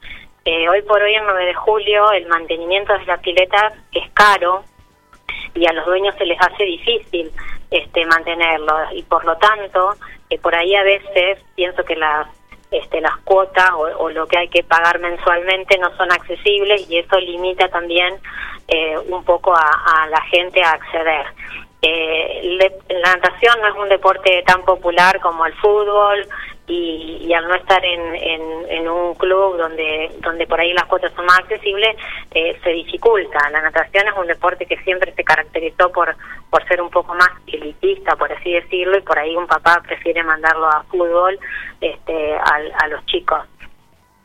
Eh, hoy por hoy, el 9 de julio, el mantenimiento de las piletas es caro y a los dueños se les hace difícil este mantenerlo y por lo tanto eh, por ahí a veces pienso que las este, las cuotas o, lo que hay que pagar mensualmente no son accesibles y eso limita también eh, un poco a la gente a acceder. Eh, la natación no es un deporte tan popular como el fútbol y, al no estar en, en, un club donde donde por ahí las cuotas son más accesibles eh, se dificulta. La natación es un deporte que siempre se caracterizó por por ser un poco más elitista, por así decirlo, y por ahí un papá prefiere mandarlo a fútbol este, al- a los chicos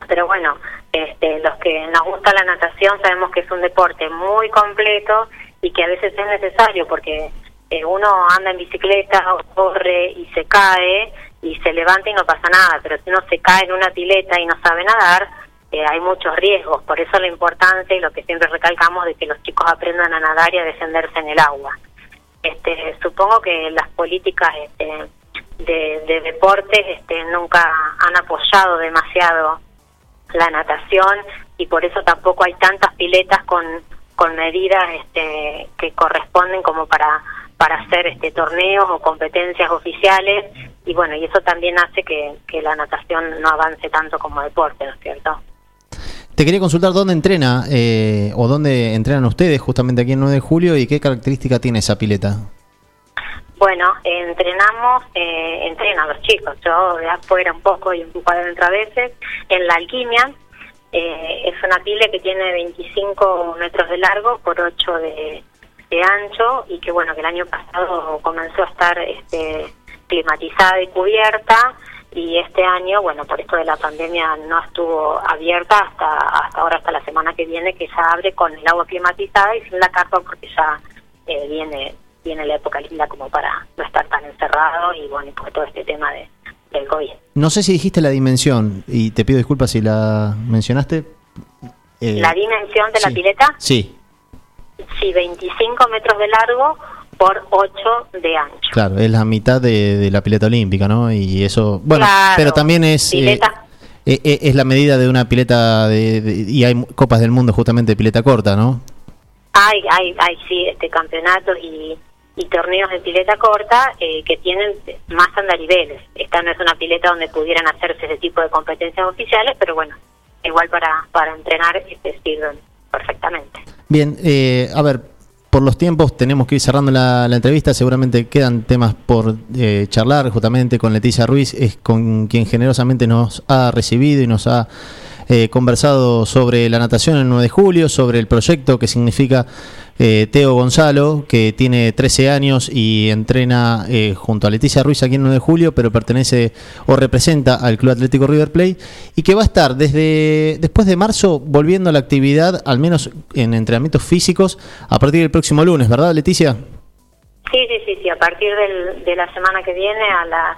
pero bueno, este, los que nos gusta la natación sabemos que es un deporte muy completo y que a veces es necesario porque eh, uno anda en bicicleta o corre y se cae y se levanta y no pasa nada, pero si uno se cae en una pileta y no sabe nadar, eh, hay muchos riesgos, por eso la importancia y lo que siempre recalcamos de que los chicos aprendan a nadar y a defenderse en el agua. Este, supongo que las políticas este, de, de deportes este, nunca han apoyado demasiado la natación y por eso tampoco hay tantas piletas con, con medidas este, que corresponden como para para hacer este torneos o competencias oficiales y bueno y eso también hace que, que la natación no avance tanto como deporte, ¿no es cierto? Te quería consultar dónde entrena eh, o dónde entrenan ustedes justamente aquí en 9 de julio y qué característica tiene esa pileta. Bueno, entrenamos, eh, entrenan los chicos, yo de afuera un poco y un poco adentro a veces, en la alquimia, eh, es una pila que tiene 25 metros de largo por 8 de, de ancho y que bueno, que el año pasado comenzó a estar este, climatizada y cubierta y este año, bueno, por esto de la pandemia no estuvo abierta hasta, hasta ahora, hasta la semana que viene, que ya abre con el agua climatizada y sin la carpa porque ya eh, viene viene la época linda como para no estar tan encerrado y bueno, y por todo este tema de, del COVID. No sé si dijiste la dimensión y te pido disculpas si la mencionaste. Eh, la dimensión de la pileta, Sí, sí, 25 metros de largo por 8 de ancho. claro, es la mitad de, de la pileta olímpica, ¿no? Y eso, bueno, Claro, pero también es... eh, pileta. eh, eh, es la medida de una pileta de, de- y hay copas del mundo justamente de pileta corta, ¿no? Hay, hay, hay sí, este, campeonatos y, y torneos de pileta corta eh, que tienen más andariveles. Esta no es una pileta donde pudieran hacerse ese tipo de competencias oficiales, pero bueno, igual para, para entrenar este, sirven perfectamente. Bien, eh, a ver, por los tiempos tenemos que ir cerrando la, entrevista. Seguramente quedan temas por eh, charlar justamente con Leticia Ruiz, es con quien generosamente nos ha recibido y nos ha eh, conversado sobre la natación el 9 de julio, sobre el proyecto que significa eh, Teo Gonzalo, que tiene 13 años y entrena eh, junto a Leticia Ruiz aquí en 9 de julio, pero pertenece o representa al Club Atlético River Plate y que va a estar desde después de marzo volviendo a la actividad, al menos en entrenamientos físicos, a partir del próximo lunes, ¿verdad, Leticia? Sí, sí, sí, sí, a partir del, de la semana que viene a las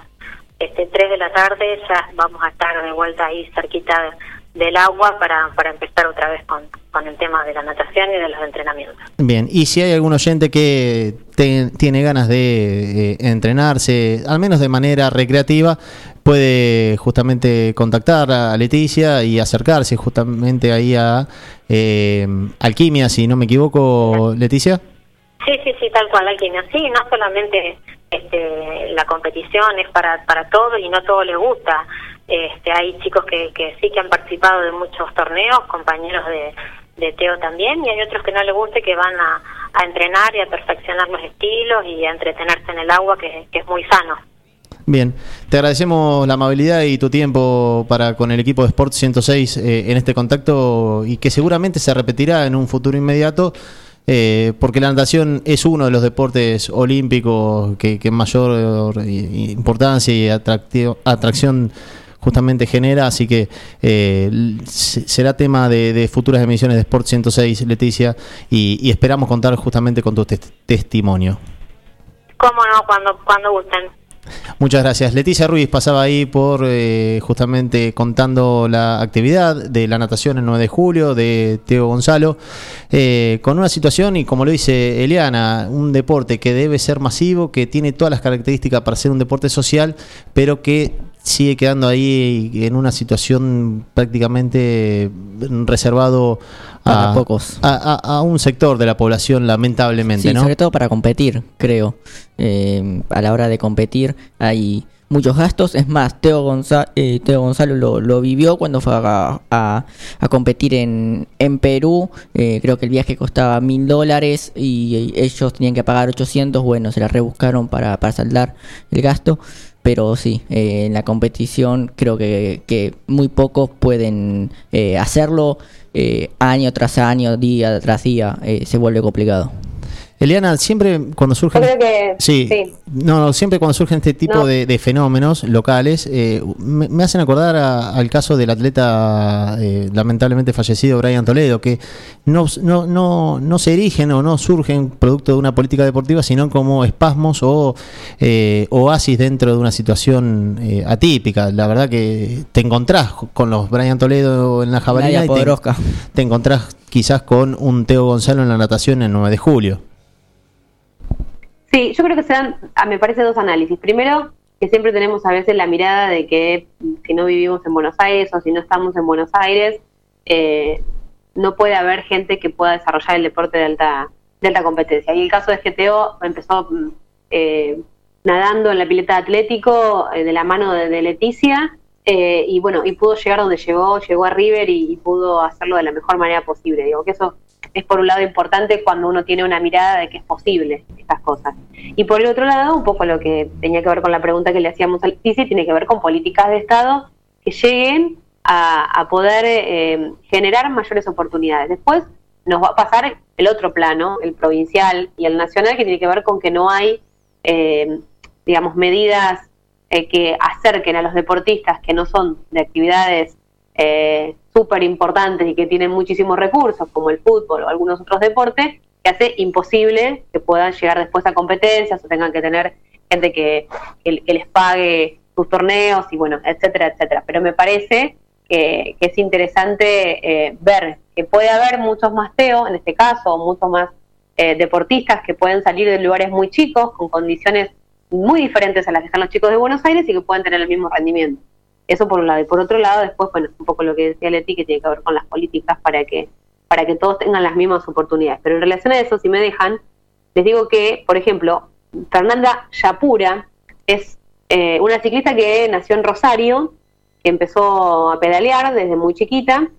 este, 3 de la tarde ya vamos a estar de vuelta ahí cerquita del agua para, para empezar otra vez con, con el tema de la natación y de los entrenamientos. Bien, y si hay algún oyente que te- tiene ganas de eh, entrenarse, al menos de manera recreativa, puede justamente contactar a Leticia y acercarse justamente ahí a eh, Alquimia, si no me equivoco, Leticia. Sí, sí, sí, tal cual, Alquimia. Sí, no solamente este, la competición es para, para todos y no todo les gusta. Este, hay chicos que, que sí que han participado de muchos torneos, compañeros de, de Teo también, y hay otros que no les gusta y que van a, entrenar y a perfeccionar los estilos y a entretenerse en el agua, que, es muy sano. Bien, te agradecemos la amabilidad y tu tiempo para con el equipo de Sport 106 eh, en este contacto y que seguramente se repetirá en un futuro inmediato. eh, porque la natación es uno de los deportes olímpicos que, que mayor eh, importancia y atractio- atracción justamente genera, así que eh, será tema de, de futuras emisiones de Sport 106, Leticia, y, y esperamos contar justamente con tu tes- testimonio. Cómo no, cuando, cuando gusten. Muchas gracias. Leticia Ruiz pasaba ahí por eh, justamente contando la actividad de la natación el 9 de julio de Teo Gonzalo, eh, con una situación y como lo dice Eliana, un deporte que debe ser masivo, que tiene todas las características para ser un deporte social, pero que sigue quedando ahí en una situación prácticamente reservado a, pocos. a, a- a un sector de la población, lamentablemente, Sí, ¿no? sobre todo para competir, creo. Eh, a la hora de competir hay muchos gastos. Es más, Teo, Gonza- eh, Teo Gonzalo lo, lo vivió cuando fue a, a- a competir en, en Perú. Eh, creo que el viaje costaba mil dólares y ellos tenían que pagar 800. Bueno, se la rebuscaron para, para saldar el gasto. Pero sí, eh, en la competición creo que, muy pocos pueden eh, hacerlo eh, año tras año, día tras día. eh, se vuelve complicado. Eliana, siempre cuando surgen... Yo creo que Sí, sí. No, no, siempre cuando surgen este tipo No. de, de fenómenos locales, eh, me, me hacen acordar a- al caso del atleta eh, lamentablemente fallecido Brian Toledo, que no, no, no, no se erigen o no surgen producto de una política deportiva, sino como espasmos o eh, oasis dentro de una situación eh, atípica. La verdad que te encontrás con los Brian Toledo en la jabalina y te, te encontrás quizás con un Teo Gonzalo en la natación el 9 de julio. Sí, yo creo que se dan, ah, me parece, dos análisis. Primero, que siempre tenemos a veces la mirada de que si no vivimos en Buenos Aires o si no estamos en Buenos Aires, eh, no puede haber gente que pueda desarrollar el deporte de alta, de alta competencia. Y el caso de GTO empezó mm, eh, nadando en la pileta atlético eh, de la mano de, de Leticia eh, y bueno, y pudo llegar donde llegó, llegó a River y pudo hacerlo de la mejor manera posible. Digo que eso es por un lado importante cuando uno tiene una mirada de que es posible estas cosas. Y por el otro lado, un poco lo que tenía que ver con la pregunta que le hacíamos al Leticia, tiene que ver con políticas de Estado que lleguen a, a poder eh, generar mayores oportunidades. Después nos va a pasar el otro plano, el provincial y el nacional, que tiene que ver con que no hay, eh, digamos, medidas eh, que acerquen a los deportistas que no son de actividades eh, súper importantes y que tienen muchísimos recursos, como el fútbol o algunos otros deportes, que hace imposible que puedan llegar después a competencias o tengan que tener gente que, les pague sus torneos y bueno, etcétera, etcétera. Pero me parece que, es interesante eh, ver que puede haber muchos más TEO, en este caso, muchos más eh, deportistas que pueden salir de lugares muy chicos, con condiciones muy diferentes a las que están los chicos de Buenos Aires y que pueden tener el mismo rendimiento. Eso por un lado. Y por otro lado, después, bueno, un poco lo que decía Leti, que tiene que ver con las políticas para que, para que todos tengan las mismas oportunidades. Pero en relación a eso, si me dejan, les digo que, por ejemplo, Fernanda Yapura es eh, una ciclista que nació en Rosario, que empezó a pedalear desde muy chiquita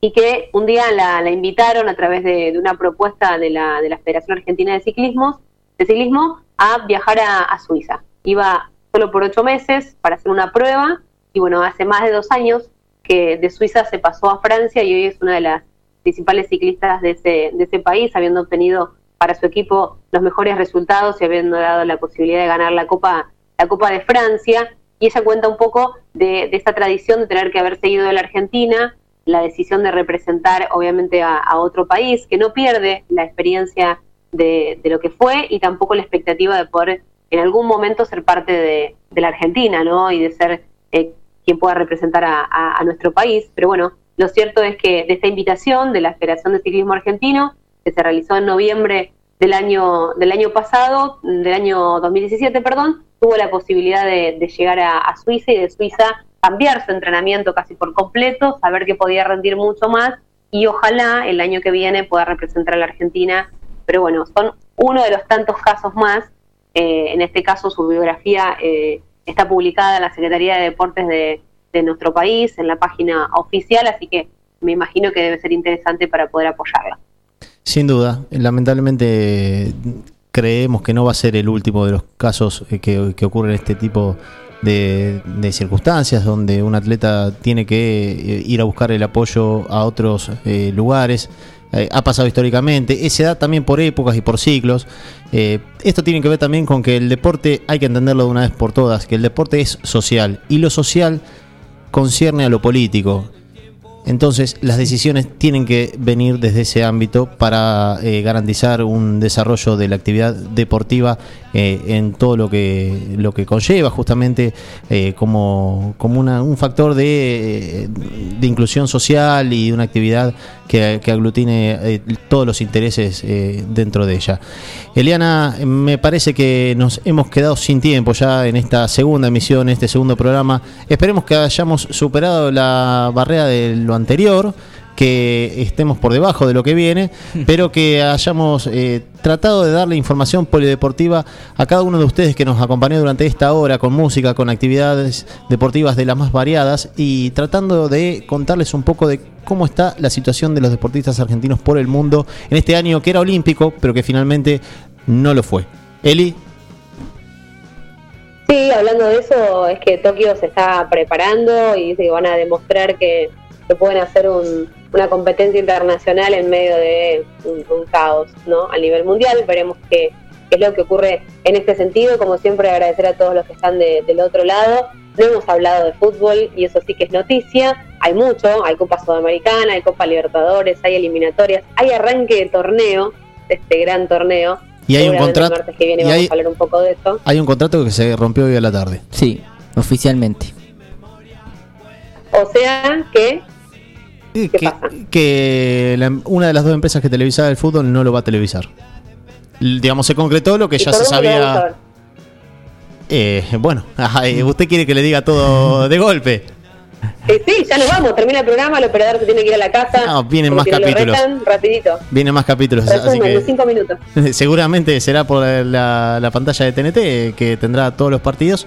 y que un día la, la invitaron a través de, una propuesta de la, de la Federación Argentina de Ciclismo, de Ciclismo a viajar a Suiza. Iba solo por ocho meses para hacer una prueba y bueno, hace más de dos años que de Suiza se pasó a Francia y hoy es una de las principales ciclistas de ese, de ese país, habiendo obtenido para su equipo los mejores resultados y habiendo dado la posibilidad de ganar la Copa, la Copa de Francia. Y ella cuenta un poco de, de esta tradición de tener que haber seguido de la Argentina, la decisión de representar obviamente a, otro país, que no pierde la experiencia de, de lo que fue y tampoco la expectativa de poder en algún momento ser parte de, de la Argentina, ¿no? Y de ser eh, quien pueda representar a, nuestro país. Pero bueno, lo cierto es que de esta invitación de la Federación de Ciclismo Argentino, que se realizó en noviembre del año, del año pasado, del año 2017, perdón, tuvo la posibilidad de, de llegar a, a Suiza y de Suiza cambiar su entrenamiento casi por completo, saber que podía rendir mucho más y ojalá el año que viene pueda representar a la Argentina. Pero bueno, son uno de los tantos casos más. Eh, en este caso, su biografía eh, está publicada en la Secretaría de Deportes de, nuestro país, en la página oficial, así que me imagino que debe ser interesante para poder apoyarla. Sin duda, lamentablemente creemos que no va a ser el último de los casos eh, que, ocurren este tipo de, de circunstancias, donde un atleta tiene que eh, ir a buscar el apoyo a otros eh, lugares. Eh, ha pasado históricamente, se da también por épocas y por ciclos. Eh, esto tiene que ver también con que el deporte hay que entenderlo de una vez por todas, que el deporte es social y lo social concierne a lo político. Entonces las decisiones tienen que venir desde ese ámbito para eh, garantizar un desarrollo de la actividad deportiva eh, en todo lo que lo que conlleva justamente eh, como, como una- un factor de, eh, de inclusión social y una actividad que, que aglutine eh, todos los intereses dentro de ella. Eliana, me parece que nos hemos quedado sin tiempo ya en esta segunda emisión, este segundo programa. Esperemos que hayamos superado la barrera de lo anterior, que estemos por debajo de lo que viene, pero que hayamos eh, tratado de darle información polideportiva a cada uno de ustedes que nos acompañó durante esta hora con música, con actividades deportivas de las más variadas y tratando de contarles un poco de cómo está la situación de los deportistas argentinos por el mundo en este año que era olímpico, pero que finalmente no lo fue. Eli, Sí, hablando de eso, es que Tokio se está preparando y que van a demostrar que, que pueden hacer un- una competencia internacional en medio de un, un caos ¿no? a nivel mundial. Veremos qué, qué es lo que ocurre en este sentido. Como siempre, agradecer a todos los que están de- del otro lado. No hemos hablado de fútbol y eso sí que es noticia. Hay mucho, hay Copa Sudamericana, hay Copa Libertadores, hay eliminatorias, hay arranque de torneo, de este gran torneo. Y hay un contrato- El martes que viene y vamos hay- a hablar un poco de eso. hay un contrato que se rompió hoy a la tarde. Sí, oficialmente. O sea que que, que la- una de las dos empresas que televisaba el fútbol no lo va a televisar. Digamos, se concretó lo que ¿Y ya se sabía. Eh, bueno, usted quiere que le diga todo de golpe. Eh, sí, ya nos vamos, termina el programa, el operador se tiene que ir a la casa. No, vienen más si no lo capítulos. retan, rapidito. Vienen más capítulos, Resumen, que cinco minutos. seguramente será por la, la pantalla de TNT que tendrá todos los partidos.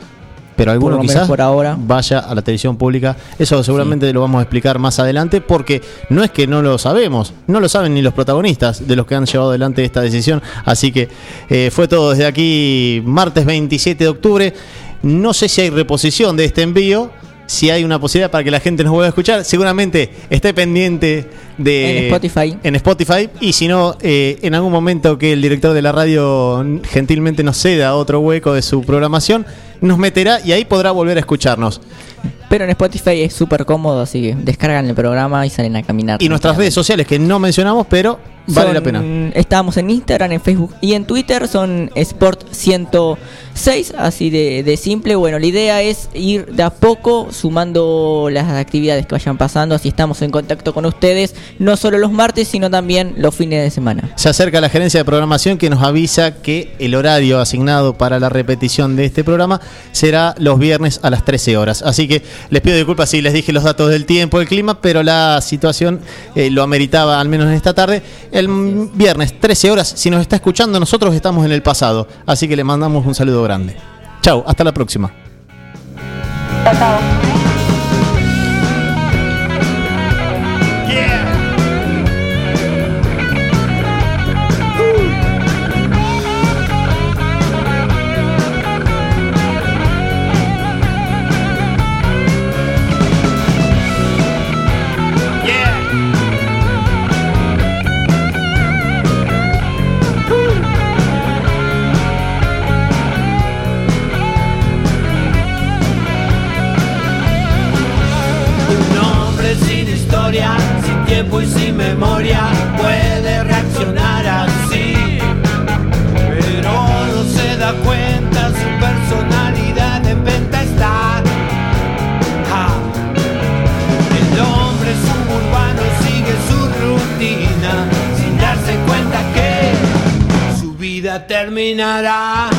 Pero alguno quizás por ahora. vaya a la televisión pública. Eso seguramente lo vamos a explicar más adelante porque no es que no lo sabemos, no lo saben ni los protagonistas de los que han llevado adelante esta decisión. Así que eh, fue todo desde aquí, martes 27 de octubre. No sé si hay reposición de este envío. Si hay una posibilidad para que la gente nos vuelva a escuchar, seguramente esté pendiente de En Spotify. en Spotify y si no, eh, en algún momento que el director de la radio gentilmente nos ceda otro hueco de su programación, nos meterá y ahí podrá volver a escucharnos. Pero en Spotify es súper cómodo, así que descargan el programa y salen a caminar. Y nuestras redes sociales que no mencionamos, pero vale Son- la pena. Estamos en Instagram, en Facebook y en Twitter. Son Sport106, así de, de simple. Bueno, la idea es ir de a poco sumando las actividades que vayan pasando. Así estamos en contacto con ustedes, no solo los martes, sino también los fines de semana. Se acerca la gerencia de programación que nos avisa que el horario asignado para la repetición de este programa será los viernes a las 13 horas. Así que les pido disculpas si les dije los datos del tiempo, del clima, pero la situación eh, lo ameritaba al menos en esta tarde. El viernes 13 horas, si nos está escuchando, nosotros estamos en el pasado. Así que le mandamos un saludo grande. Chau, hasta la próxima. Terminará.